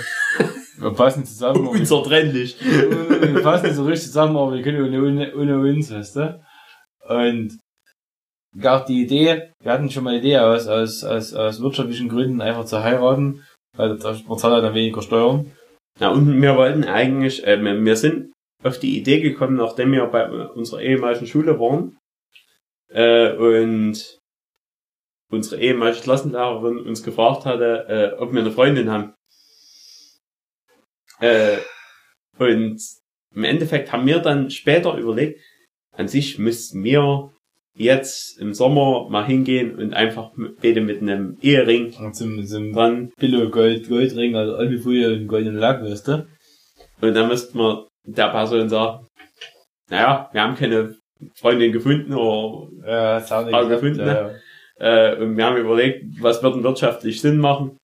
Wir passen zusammen. aber wir- Unzertrennlich. wir passen so richtig zusammen, aber wir können ohne, ohne, ohne uns, weißt du? Und gab die Idee, wir hatten schon mal die Idee aus, aus, aus, aus wirtschaftlichen Gründen einfach zu heiraten, weil da man zahlt halt dann weniger Steuern. Ja, und wir wollten eigentlich, äh, wir wir sind auf die Idee gekommen, nachdem wir bei unserer ehemaligen Schule waren, äh, und unsere ehemalige Klassenlehrerin uns gefragt hatte, äh, ob wir eine Freundin haben. Äh, und im Endeffekt haben wir dann später überlegt, an sich müssten wir jetzt im Sommer mal hingehen und einfach beide mit einem Ehering Und zum, zum dran Billo Gold, Goldring, also Albifolie und goldenen Lack, weißt du? Und dann müsste man der Person sagen, naja, wir haben keine Freundin gefunden oder, Ja, das haben wir gefunden, ja, ja. Äh, und wir haben überlegt, was wird denn wirtschaftlich Sinn machen.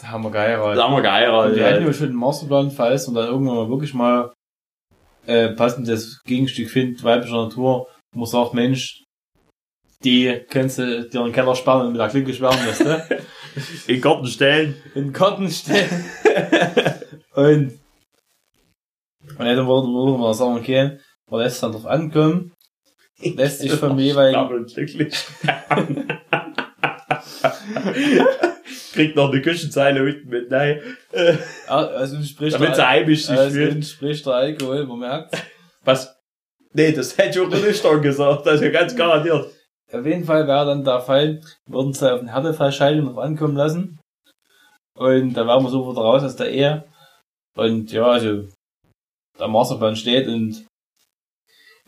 Da haben wir geheiratet. Da haben wir Und geheiratet. wir hatten ja schon einen Masterplan, falls und dann irgendwann mal wirklich mal äh, passendes Gegenstück findet, weiblicher Natur, wo man sagt, Mensch, die kannst du dir in den Keller sperren und mit der Klinke sperren, weißt du? in den Garten stellen. in den Karten stellen. und und dann würde, würde man sagen, okay, man lässt dann drauf ankommen, lässt sich vom jeweiligen. Kriegt noch eine Küchenzeile unten mit, nein. Äh, also spricht damit sie der, heimisch sich also fühlt. spricht der Alkohol, man merkt. Was? Nee, das hätte ich auch nicht schon gesagt, also ganz garantiert. Auf jeden Fall wäre dann der Fall, wir würden es auf den Härtefallschaltung noch ankommen lassen. Und da wären wir sofort raus aus der Ehe. Und ja, also, der Masterplan steht und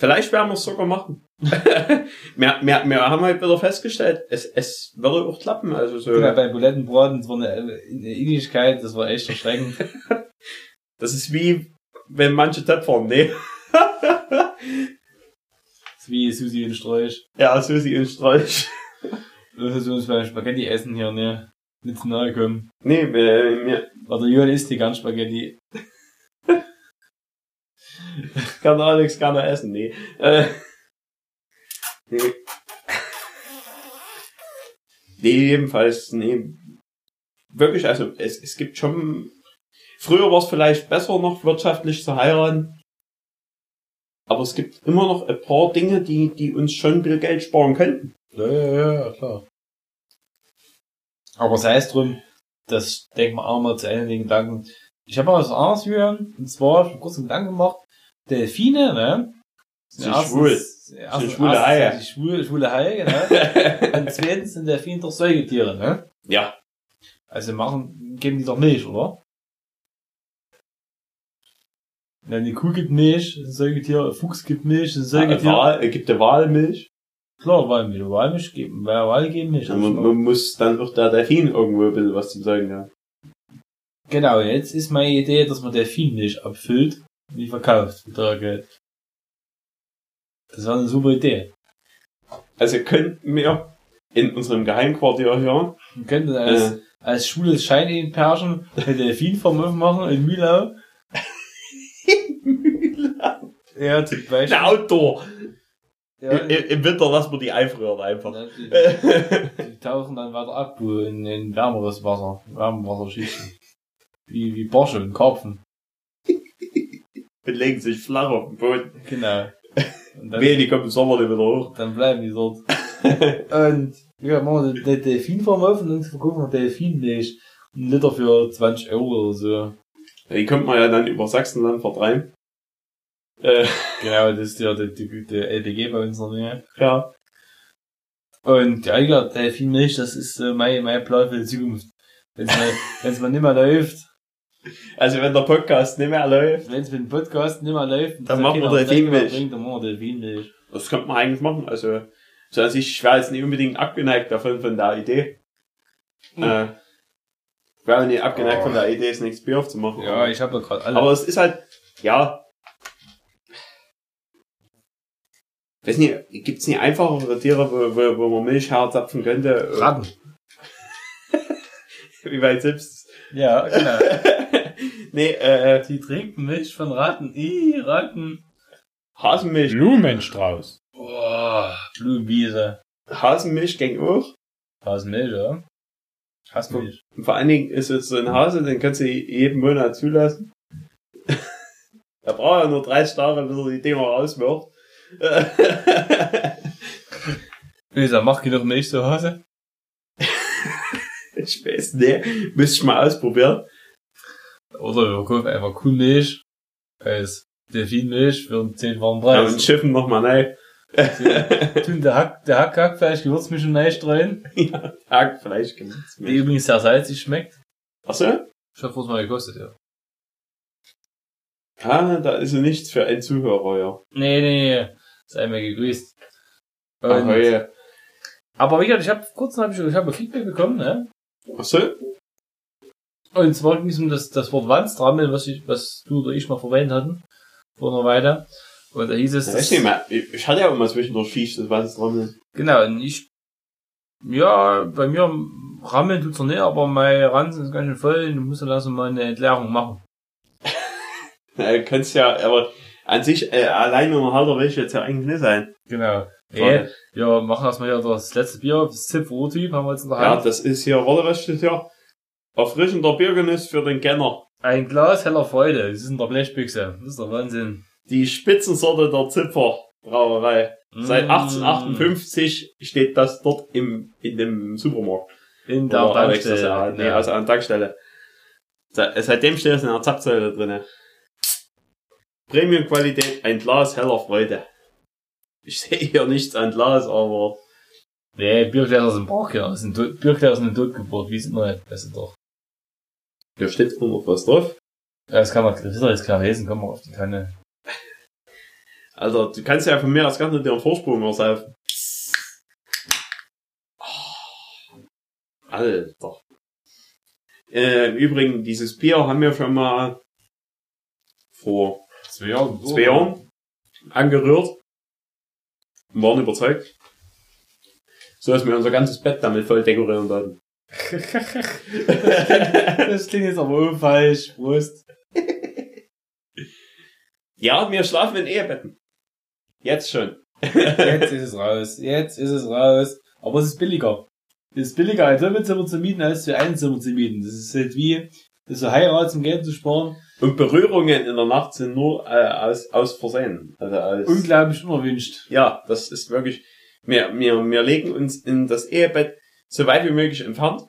Vielleicht werden wir es sogar machen. wir, wir, wir haben halt wieder festgestellt, es, es würde auch klappen. Also so, genau, bei Bulettenbraten, das war eine, eine Innigkeit, das war echt erschreckend. das ist wie wenn manche Töpfern, ne? Das ist wie Susi und Sträuch. ja, Susi und Streich. Lass uns beim Spaghetti essen hier, ne? Nicht zu nahe kommen. Nee, wir Weil der Jürgen isst die ganz Spaghetti. kann Alex gerne essen, nee. Äh, nee. Nee, jedenfalls, nee. Wirklich, also es, es gibt schon. Früher war es vielleicht besser noch wirtschaftlich zu heiraten. Aber es gibt immer noch ein paar Dinge, die, die uns schon ein bisschen Geld sparen könnten. Ja, ja, ja, klar. Aber sei es drum, das denkt man auch mal zu Ende den Gedanken. Ich habe mal was anderes hören, und zwar, ich hab kurz einen Gedanken gemacht, Delfine, ne? Sind schwul. Sind schwule Haie. Die schwule, schwule Haie, genau. und zweitens sind Delfine doch Säugetiere, ne? Ja. Also machen, geben die doch Milch, oder? Ja, die Kuh gibt Milch, ein Säugetier, ein Fuchs gibt Milch, ein Säugetier. Wahl, gibt der Wahlmilch. Klar, Walmilch, Walmilch geben, wer Wal geben Milch. Ja, man, man muss dann auch der Delfin irgendwo ein bisschen was zu sagen haben. Genau, jetzt ist meine Idee, dass man Delfinmilch abfüllt die verkauft für teuer Geld. Das war eine super Idee. Also könnten wir in unserem Geheimquartier hier Man könnte als, Äh. als schwules Scheininperschen eine Delfinfarm aufmachen in Mühlau. Ja, zum Beispiel. ein Outdoor. Ja, I- i- Im Winter lassen wir die einfrieren einfach. Die, die tauchen dann weiter ab wo in, in wärmeres Wasser, Wärmewasserschichten. Wie, wie Borsche und Karpfen. Und legen sich flach auf den Boden. Genau. Und dann, Wehe, die kommen im Sommer nicht wieder hoch. dann bleiben die dort. und, ja, machen wir den Delfinfarm auf und dann verkaufen wir Delfinmilch. Ein Liter für 20 Euro oder so. Die kommt man ja dann über Sachsenland vertreiben. Äh, Genau, das ist ja der, der LPG bei uns der Nähe. ja. Und ja, ja, Delfinmilch, das ist äh, mein, mein Plan für die Zukunft. Wenn es mal, wenn's mal nicht mehr läuft, Also wenn der Podcast nicht mehr läuft, wenn es mit dem Podcast nicht mehr läuft, Dann machen wir Delfinmilch. bringt, Dann machen wir Delfinmilch. das könnte man eigentlich machen. Also, so also ich wäre jetzt nicht unbedingt abgeneigt davon, von der Idee. Äh, ich wäre nicht abgeneigt Oh. von der Idee, das nächste Bier aufzumachen. Ja, ich habe ja gerade alle. Aber es ist halt, ja. Weiß nicht, gibt's nicht einfachere Tiere, wo, wo, wo man Milch herzapfen könnte? Ratten. Wie bei Zips. Ja, genau. nee, äh, Die trinken Milch von Ratten. Ih, Ratten. Hasenmilch. Blumenstrauß. Boah, Blumenwiese. Hasenmilch ging auch. Hasenmilch, ja? Hasenmilch. Und vor allen Dingen ist es so ein Hase, den kannst du jeden Monat zulassen. er braucht ja nur 30 Tage, bis er die Dinger rauswirft. Lisa, mach genug Milch zu Hause. Ich weiß nicht. Müsste ich mal ausprobieren. Oder wir kaufen einfach Kuhmilch als Delfinmilch für einen 10 warmen Ja, und Preis. schiffen nochmal rein. Tun der Hack, der Hack, Hackfleisch, Gewürzmischung reinstreuen. Hackfleisch gibt's Die übrigens sehr salzig schmeckt. Achso? Ich hab mal gekostet, ja. Ah, da ist ja nichts für einen Zuhörer, ja. Nee, nee, nee. Sei mir gegrüßt. Und, Ach, ja. aber wie gesagt, ich habe kurz hab ich, ich hab ein Feedback bekommen, ne? Achso? Und zwar ging es um das, das Wort Wandstrammel, was ich, was du oder ich mal verwendet hatten. Vor einer Weile. Und da hieß es, Ja, weiß nicht mehr. Ich hatte ja auch mal zwischendurch Fisch, das ist. genau, und ich, ja, bei mir rammeln tut's noch nicht, aber mein Ranzen ist ganz schön voll, und du musst ja langsam mal eine Entleerung machen. Äh, kannst ja, aber an sich, äh, allein nur halber will ich jetzt ja eigentlich nicht sein. Genau. Nee, ja, machen erstmal hier das letzte Bier, das Zip-Typ haben wir jetzt in der Ja, Hand. das ist hier, warte, was steht hier? Erfrischender Biergenuss für den Kenner. Ein Glas heller Freude, das ist in der Blechbüchse. Das ist der Wahnsinn. Die Spitzensorte der Zipfer Brauerei. Seit Mm. 1858 steht das dort im, in dem Supermarkt. In der Oder das Tankstelle. ja, nee, Ja. also an der Tankstelle. Se- Seitdem steht es in der Zapfsäule drinne. Premium-Qualität, ein Glas heller Freude. Ich sehe hier nichts an Glas, aber Nee, Biergläser sind Brauchgläser, sind Biergläser sind totgeburt, wie es immer ist doch. hier steht immer noch was drauf. Ja, das kann man, das ist doch jetzt klar lesen, komm mal auf die Kanne. Also, du kannst ja von mir aus gar nicht dir einen Vorsprung ersaufen. Alter. Äh, im Übrigen, dieses Bier haben wir schon mal vor Zwei Jahre. zwei Jahren angerührt waren überzeugt. So dass wir unser ganzes Bett damit voll dekorieren sollten. das klingt jetzt aber falsch, Prost. Ja, wir schlafen in Ehebetten. Jetzt schon. Jetzt ist es raus, jetzt ist es raus. Aber es ist billiger. Es ist billiger, ein Doppelzimmer zu mieten, als für ein Zimmer zu mieten. Das ist halt wie, das ist so Heirat zum Geld zu sparen. Und Berührungen in der Nacht sind nur äh, aus, aus Versehen. Also aus, Unglaublich unerwünscht. Ja, das ist wirklich. Wir, wir, wir legen uns in das Ehebett so weit wie möglich entfernt.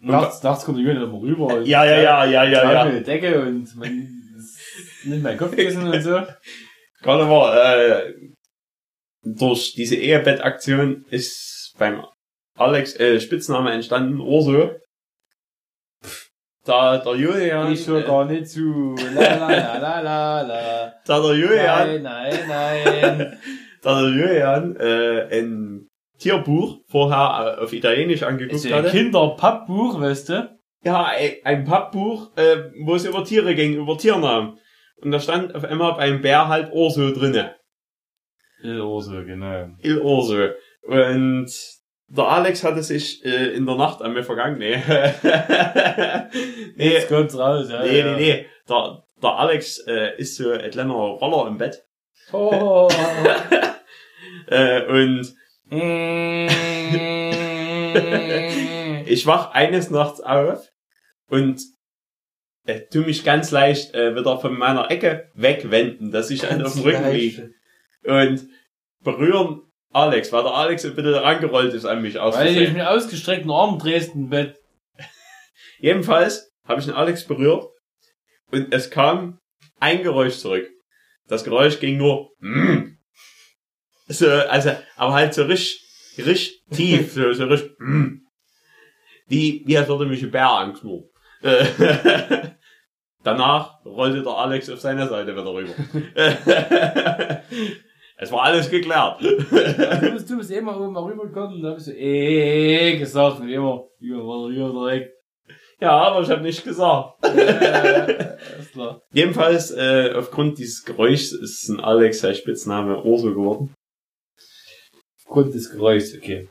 Nachts, nachts kommt die Jünger immer rüber. und- Ja, ja, ja, ja, ja, ja. in der Decke und man nimmt mein Kopfkissen und so. Gerade aber, äh, durch diese Ehebettaktion ist beim Alex äh, Spitzname entstanden, Urso. Da der Julian, Ich höre gar nicht zu. La la la la la da der Julian, Nein, nein, nein. da der Julian äh, ein Tierbuch vorher äh, auf Italienisch angeguckt ja ein. Kinderpappbuch, weißt du? Ja, ein- ein Pappbuch, äh, wo es über Tiere ging, über Tiernamen. Und da stand auf einmal beim Bär halt Urso drinne. Urso, genau. Il Urso. Und der Alex hatte sich äh, in der Nacht an mir vergangen. Nee. nee, Jetzt kommt's raus, ja. nee, ja. nee, nee. Der, der Alex äh, ist so ein kleiner Roller im Bett. Oh. Äh, und ich wach eines Nachts auf und äh, tu mich ganz leicht äh, wieder von meiner Ecke wegwenden, dass ich dann auf dem Rücken liege. Und berühren Alex, weil der Alex ein bisschen rangerollt ist an mich aus. Weil ich mit ausgestreckten Armen drehst im Bett. Jedenfalls habe ich den Alex berührt und es kam ein Geräusch zurück. Das Geräusch ging nur mm. so, also, aber halt so richtig, richtig tief, so, so richtig mm. wie, wie als würde mich ein Bär anknurren. Danach rollte der Alex auf seine Seite wieder rüber. es war alles geklärt. du bist, du bist immer oben rübergekommen und da bist du eh gesagt und immer, ja, war wieder weg. Ja, aber ich habe nicht gesagt. Äh. Jedenfalls, äh, aufgrund dieses Geräuschs ist ein Alex sein Spitzname Urso geworden. Aufgrund des Geräuschs, okay.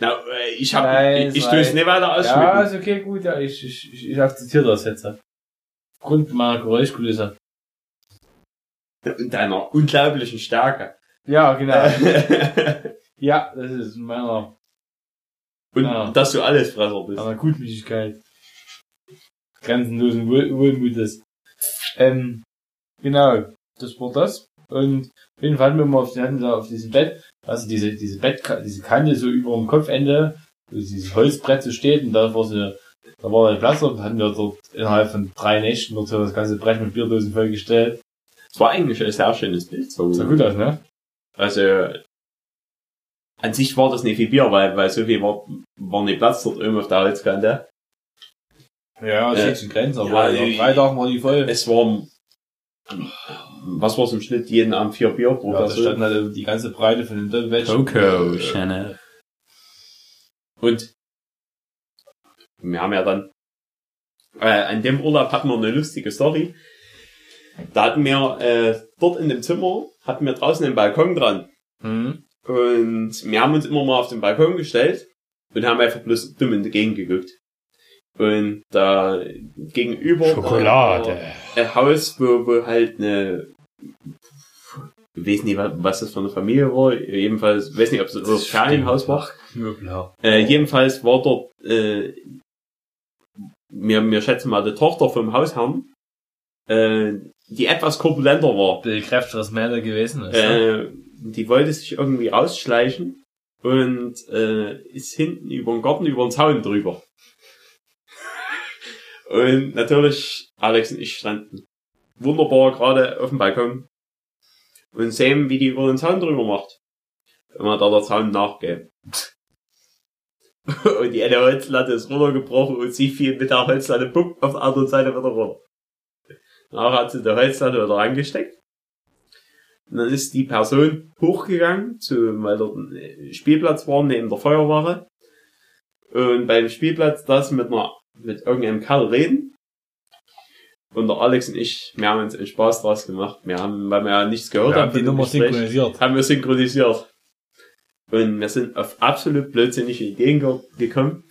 Na, äh, ich hab, Nein, ich, ich tue es nicht weiter Ja, ausschmücken. ist okay, gut, ja, ich, ich, ich, ich akzeptiere das jetzt. Aufgrund meiner Geräuschkulisse. Und deiner unglaublichen Stärke. Ja, genau. Und ja, das ist meiner, Ja. dass du alles Fresser bist. meiner Gutmütigkeit. Grenzenlosen Wohl Wohlmutes. Ähm, genau, das war das. Und auf jeden Fall hatten wir mal auf, hatten da auf diesem Bett, also diese, diese Bett, diese Kante so über dem Kopfende, wo dieses Holzbrett so steht und da war so, da war der Platz und hatten wir dort innerhalb von drei Nächten dort so das ganze Brett mit Bierdosen vollgestellt. Es war eigentlich ein sehr schönes Bild. So. Sah gut aus, ne? Also, an sich war das nicht viel Bier, weil, weil so viel war, war nicht Platz dort oben auf der Holzkante. Ja, Äh, das ist Grenze, aber ja, nach äh, drei Tagen war die voll. Es war, was war es im Schnitt? Jeden Abend vier Bier pro Ja, da Person. stand halt die ganze Breite von den Doppelwäsche. Coco Chanel. Und wir haben ja dann, äh, an dem Urlaub hatten wir eine lustige Story. Da hatten wir, äh, dort in dem Zimmer, hatten wir draußen den Balkon dran. Hm. Und wir haben uns immer mal auf den Balkon gestellt und haben einfach bloß dumm in die Gegend geguckt. Und da gegenüber Schokolade. ein Haus, wo, wo halt eine, ich weiß nicht, wa- was das für eine Familie war. Jedenfalls, weiß nicht, ob es ein Ferienhaus war. Möbler. Äh, jedenfalls war dort, äh, mir, mir schätzen mal die Tochter vom Hausherrn, äh, die etwas korpulenter war. Der kräftigeres Mädel gewesen ist. Äh, die wollte sich irgendwie rausschleichen und äh, ist hinten über den Garten, über den Zaun drüber. und natürlich, Alex und ich standen wunderbar gerade auf dem Balkon und sehen, wie die über den Zaun drüber macht. Wenn man da der Zaun nachgeht. und die eine Holzlatte ist runtergebrochen und sie fiel mit der Holzlatte bumm, auf der anderen Seite wieder runter. Nachher hat sie die Holzlatte wieder angesteckt. Und dann ist die Person hochgegangen, zu, weil dort ein äh, Spielplatz war neben der Feuerwache. Und beim Spielplatz das mit einer, mit irgendeinem Kerl reden. Und der Alex und ich, wir haben uns einen Spaß draus gemacht. Wir haben, weil wir ja nichts gehört Wir haben, haben die Nummer Gespräch, synchronisiert. haben wir synchronisiert. Und wir sind auf absolut blödsinnige Ideen ge gekommen.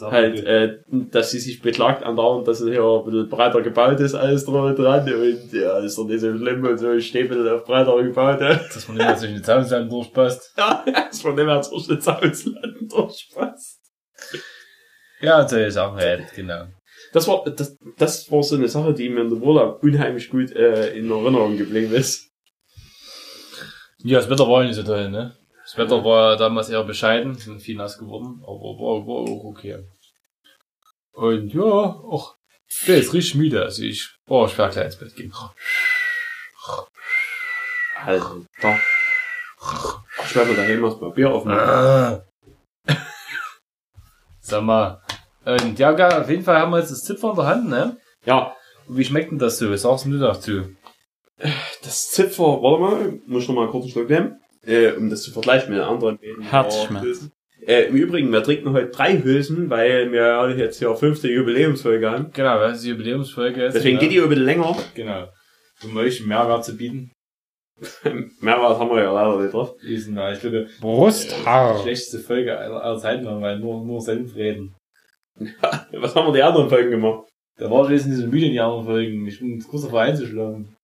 Halt, äh, dass sie sich beklagt andauernd, dass es hier ein bisschen breiter gebaut ist, alles drum und dran. Und ja, ist doch nicht so schlimm und so, ich stehe ein bisschen auf breiter gebaut. Ja, Dass man immer zwischen den Zaunsäulen durchpasst. es war nicht mehr so schnell Ausland durch Spaß. Ja, und solche Sachen halt, genau. Das war, das, das war so eine Sache, die mir in der Urlaub unheimlich gut äh, in Erinnerung geblieben ist. Ja, das Wetter war ja nicht so toll, ne? Das Wetter war damals eher bescheiden, sind viel nass geworden, aber war, war auch okay. Und ja, auch, ich bin jetzt richtig müde, also ich, boah, ich werde gleich ins Bett gehen. Alter. Ich werde daheim was Papier aufmachen. Sag mal. Und ja, auf jeden Fall haben wir jetzt das Zipfer in der Hand, ne? Ja, Und Wie schmeckt denn das so? Was sagst du dazu? das Zipfer, warte mal, muss ich noch mal kurz einen Schluck nehmen, äh, um das zu vergleichen mit den anderen beiden. Herzschmerz. Äh, Im Übrigen, wir trinken heute drei Hülsen, weil wir ja jetzt hier fünfte Jubiläumsfolge haben. Genau, das ist die Jubiläumsfolge jetzt. Deswegen geht die über den länger. Genau. Um euch einen Mehrwert zu bieten. Mehrwert haben wir ja leider nicht drauf. Sind, äh, ich glaube, die Brusthaar. schlechteste Folge aller, aller Zeiten, waren, weil nur, nur Senf reden. Was haben wir die anderen Folgen gemacht? Da war ich jetzt nicht so müde in die anderen Folgen. Ich bin kurz davor einzuschlafen.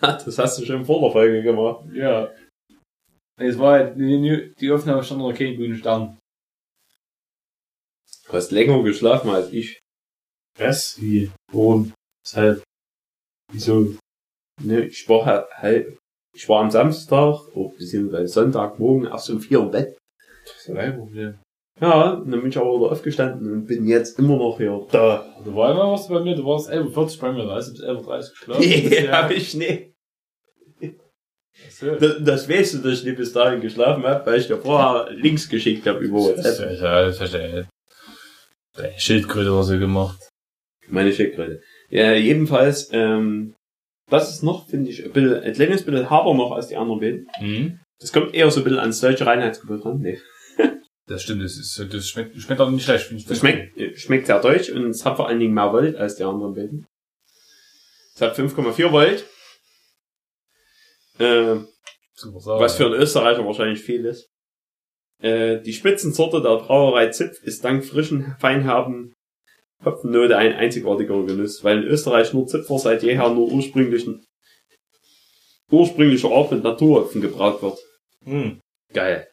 Das hast du schon vor der Folge gemacht. Ja. Es war halt, die, die Aufnahme stand noch kein grünen Stern. Du hast länger geschlafen als ich. Was? Wie? Warum? Weshalb? Wieso? Ne, ich war halt, halt ich war am Samstag, oh, beziehungsweise Sonntagmorgen erst um vier im Bett. Das ist ein Problem. Ja, dann bin ich aber wieder aufgestanden und bin jetzt immer noch hier da. Du war immer was bei mir, du warst 11.40 Uhr bei mir, da hast du bis 11.30 Uhr geschlafen. Nee, hab ich nicht. Das Das, das weißt du, dass ich nicht bis dahin geschlafen habe, weil ich dir vorher Links geschickt habe über WhatsApp. ja, ja, Schildkröte oder so gemacht. Meine Schildkröte. Ja, jedenfalls, ähm, das ist noch, finde ich, ein, bisschen, ein kleines bisschen harter noch als die anderen beiden. Mhm. Das kommt eher so ein bisschen ans deutsche Reinheitsgebot ran. Nee. Das stimmt, das ist, das schmeckt, schmeckt auch nicht schlecht. finde ich. Das schmeckt, äh, schmeckt sehr deutsch und es hat vor allen Dingen mehr Volt als die anderen beiden. Es hat 5,4 Volt. Äh, Sache. was für einen Österreicher wahrscheinlich viel ist. Äh, die Spitzensorte der Brauerei Zipf ist dank frischen, feinherben Hopfennote ein einzigartiger Genuss, weil in Österreich nur Zipfer seit jeher nur ursprünglichen, ursprünglicher Art mit Naturhopfen gebraut wird. Mhm. Geil.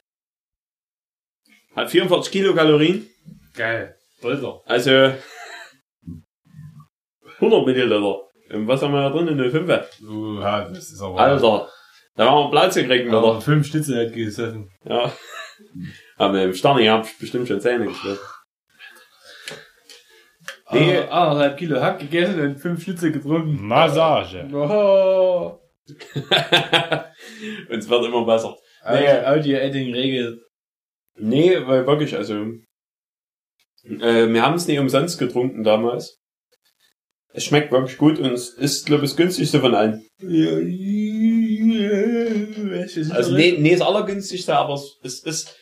Hat 44 Kilokalorien, Geil. Bolter. also 100 Milliliter. Was haben wir da drin? Eine 5? Uh, das ist aber... Alter, da waren wir Platz gekriegt, Aber oder? fünf Schnitzel hätte gesessen. Ja. Aber dem Sterni hab ich bestimmt schon Zähne geschliffen. Nee. Ah, anderthalb Kilo Hack gegessen und fünf Schnitzel getrunken. Massage. Oh. Und es wird immer besser. Nee. Audio-Editing-Regel. Nee, weil wirklich, also, äh, wir haben es nicht umsonst getrunken damals. Es schmeckt wirklich gut und es ist, glaube ich, das günstigste von allen. Also, nee, nee, das allergünstigste, aber es, es ist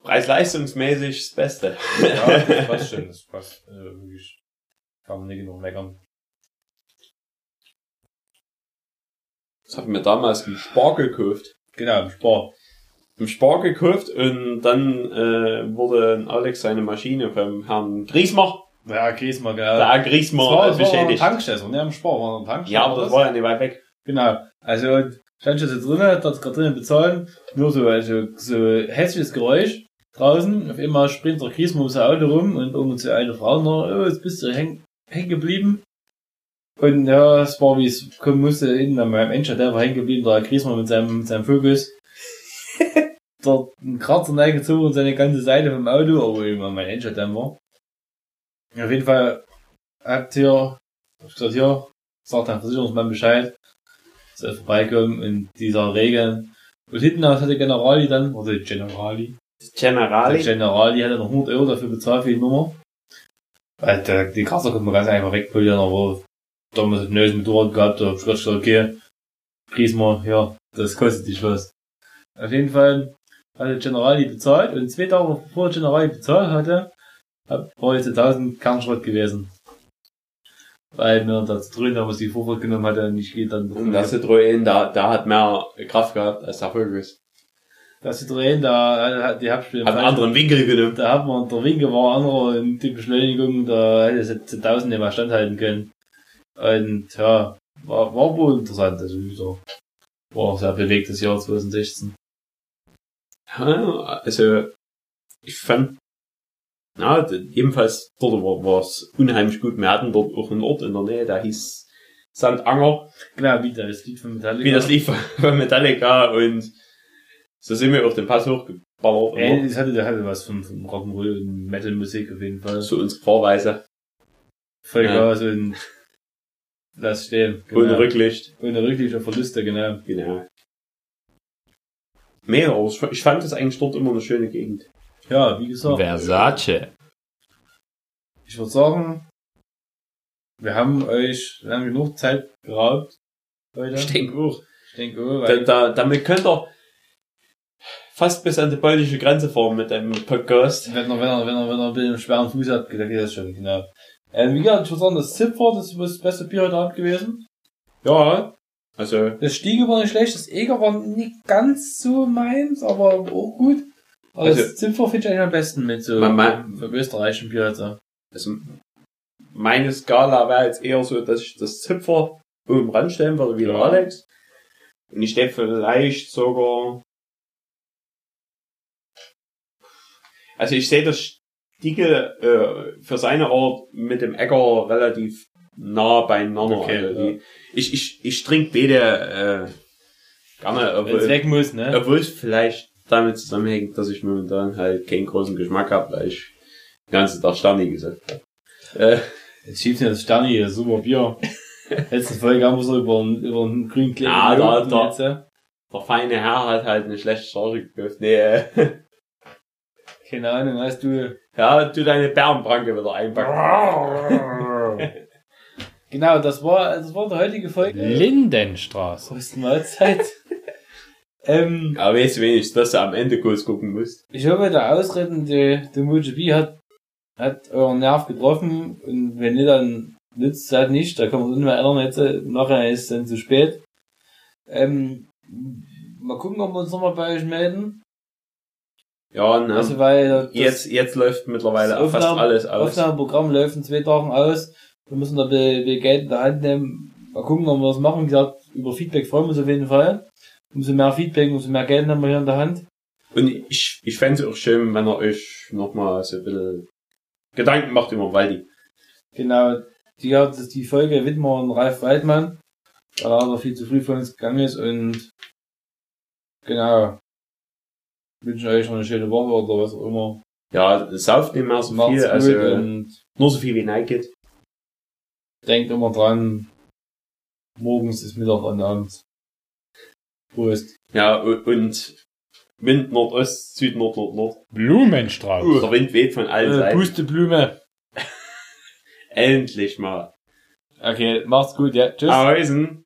preis-leistungsmäßig das Beste. Ja, das passt schon, das passt. Äh, wirklich. Kann man nicht genug meckern. Das haben wir damals im Spar gekauft. Genau, im Spar. Im Spar gekauft und dann äh, wurde Alex seine Maschine vom Herrn Griesmach, Ja, Griesmer, genau. der Herr das war, das war ein beschädigt. Tankstelle, ne? Im Spar war ein Tankstelle. Ja, aber das war ja nicht weit weg. Genau. Also, stand schon so drinnen, dort gerade drinnen bezahlen. Nur so, also, so hässliches Geräusch. Draußen, auf einmal springt der Griesmer um sein Auto rum und irgendwo zu einer Frau noch, oh, jetzt bist du hängen häng geblieben. Und ja, es war wie es kommen musste, innen an meinem Mensch, der war hängen geblieben, der Griesmer mit seinem, mit seinem Fokus. dort ein Kratzer reingezogen und seine ganze Seite vom Auto, aber immer mein Mensch dann war. Auf jeden Fall habt ihr, hab ich gesagt, ja, sagt der Versicherungsmann Bescheid, soll vorbeikommen und dieser Regen. Und hinten aus hatte Generali dann, oder die Generali, der Generali. Generali hatte noch 100 Euro dafür bezahlt für die Nummer. Weil der, die Kasse konnte man ganz einfach wegpolieren, aber damals ein neues Motorrad gehabt, da hab ich gesagt, okay, Prisma, ja, das kostet dich was. Auf jeden Fall hatte Generali bezahlt und zwei Tage bevor Generali bezahlt hatte, jetzt 1000 Kernschrott gewesen. Weil mir das drüben damals die Vorfahrt genommen hatte und ich gehe dann Und der Citroën, da, da hat mehr Kraft gehabt als der Focus. Das Citroën, da, die hab ich mir Hat einen anderen Winkel genommen. Da hat man, der Winkel war anderer und die Beschleunigung, da hätte es jetzt 1000 nicht mehr standhalten können. Und ja, war, war wohl interessant, also wie gesagt, war auch sehr bewegtes Jahr 2016. Ja, also, ich fand, ja, jedenfalls dort war es unheimlich gut. Wir hatten dort auch einen Ort in der Nähe, der hieß Sandanger, Genau, wie das Lied von Metallica. wie das lief von Metallica und so sind wir auf den Pass hochgeballert. Ey, das hatte, der hatte was von, von Rock'n'Roll und Metal-Musik auf jeden Fall. So unsere Fahrweise. Voll Ja. Und lass stehen. Genau. Ohne Rücklicht. Ohne Rücklicht Verluste, genau. Genau. Mehr, aber ich fand das eigentlich dort immer eine schöne Gegend. Ja, wie gesagt. Versace. Ich würde sagen, wir haben euch lange genug Zeit geraubt heute. Ich denke auch. Ich denke, oh, Da, weil da, damit könnt ihr fast bis an die polnische Grenze fahren mit dem Podcast. wenn er, wenn er, wenn er, wenn er ein bisschen einen schweren Fuß hat, dann geht das schon, genau. Ähm, wie gesagt, ich würde sagen, das Zipfer, das ist das beste Bier heute Abend gewesen. Ja, also Das Stiege war nicht schlecht, das Eger war nicht ganz so meins, aber auch gut. Aber Also- das Zipfer finde ich eigentlich am besten mit so man- vom österreichischen Bier. Also. Meine Skala wäre jetzt eher so, dass ich das Zipfer oben ranstellen würde, wie der Ja. Alex. Und ich denke vielleicht sogar. Also ich sehe das Stiegel äh, für seine Art mit dem Äcker relativ nah beieinander. Okay, also ja. ich, ich, ich trinke beide äh, Gerne, obwohl, weg muss, ne? obwohl es vielleicht damit zusammenhängt, dass ich momentan halt keinen großen Geschmack habe, weil ich den ganzen Tag Stani gesagt habe. Äh, Jetzt schiebt mir das Sterni, das super Bier. Letzte Folge haben wir so über einen, über einen grünen Kleber. Ja, da- da- jetzt, äh, der feine Herr hat halt eine schlechte Charge gekauft. Nee, äh, Keine Ahnung, hast du. ja, tu deine Bärenpranke wieder einpacken. genau, das war, das war die heutige Folge. Lindenstraße. Prost Mahlzeit. ähm, Aber weißt du wenigstens, dass du am Ende kurz gucken musst. ich hoffe, der Ausreden, der, der MotoGP hat, hat euren Nerv getroffen und wenn nicht, dann nützt es halt nicht. Da kann man uns nicht mehr erinnern, jetzt, äh, nachher ist es dann zu spät. Ähm, mal gucken, ob wir uns nochmal bei euch melden. Ja, ne, Also, weil das jetzt, jetzt läuft mittlerweile das auch fast Aufnahme- alles aus. Aufnahmeprogramm läuft in zwei Tagen aus. Wir müssen da Geld in der Hand nehmen. Mal gucken, ob wir das machen. Wie gesagt, über Feedback freuen wir uns auf jeden Fall. Umso mehr Feedback, umso mehr Geld haben wir hier in der Hand. Und ich, ich fände es auch schön, wenn ihr euch nochmal so ein bisschen Gedanken macht über Waldi. Genau, die hat die Folge widmen wir an Ralf Waldmann, weil er aber viel zu früh von uns gegangen ist und genau. Wünschen euch noch eine schöne Woche oder was auch immer. Ja, sauft nicht mehr so Macht's viel, also und nur so viel wie geht. denkt immer dran, morgens ist Mittag und abends. Prost. Ja, und Wind Nordost, Süd Nord Nord Nord. Blumenstraße. Der Wind weht von allen Äh, Seiten. Pusteblume. Endlich mal. Okay, macht's gut, ja. Tschüss. Ahäusen.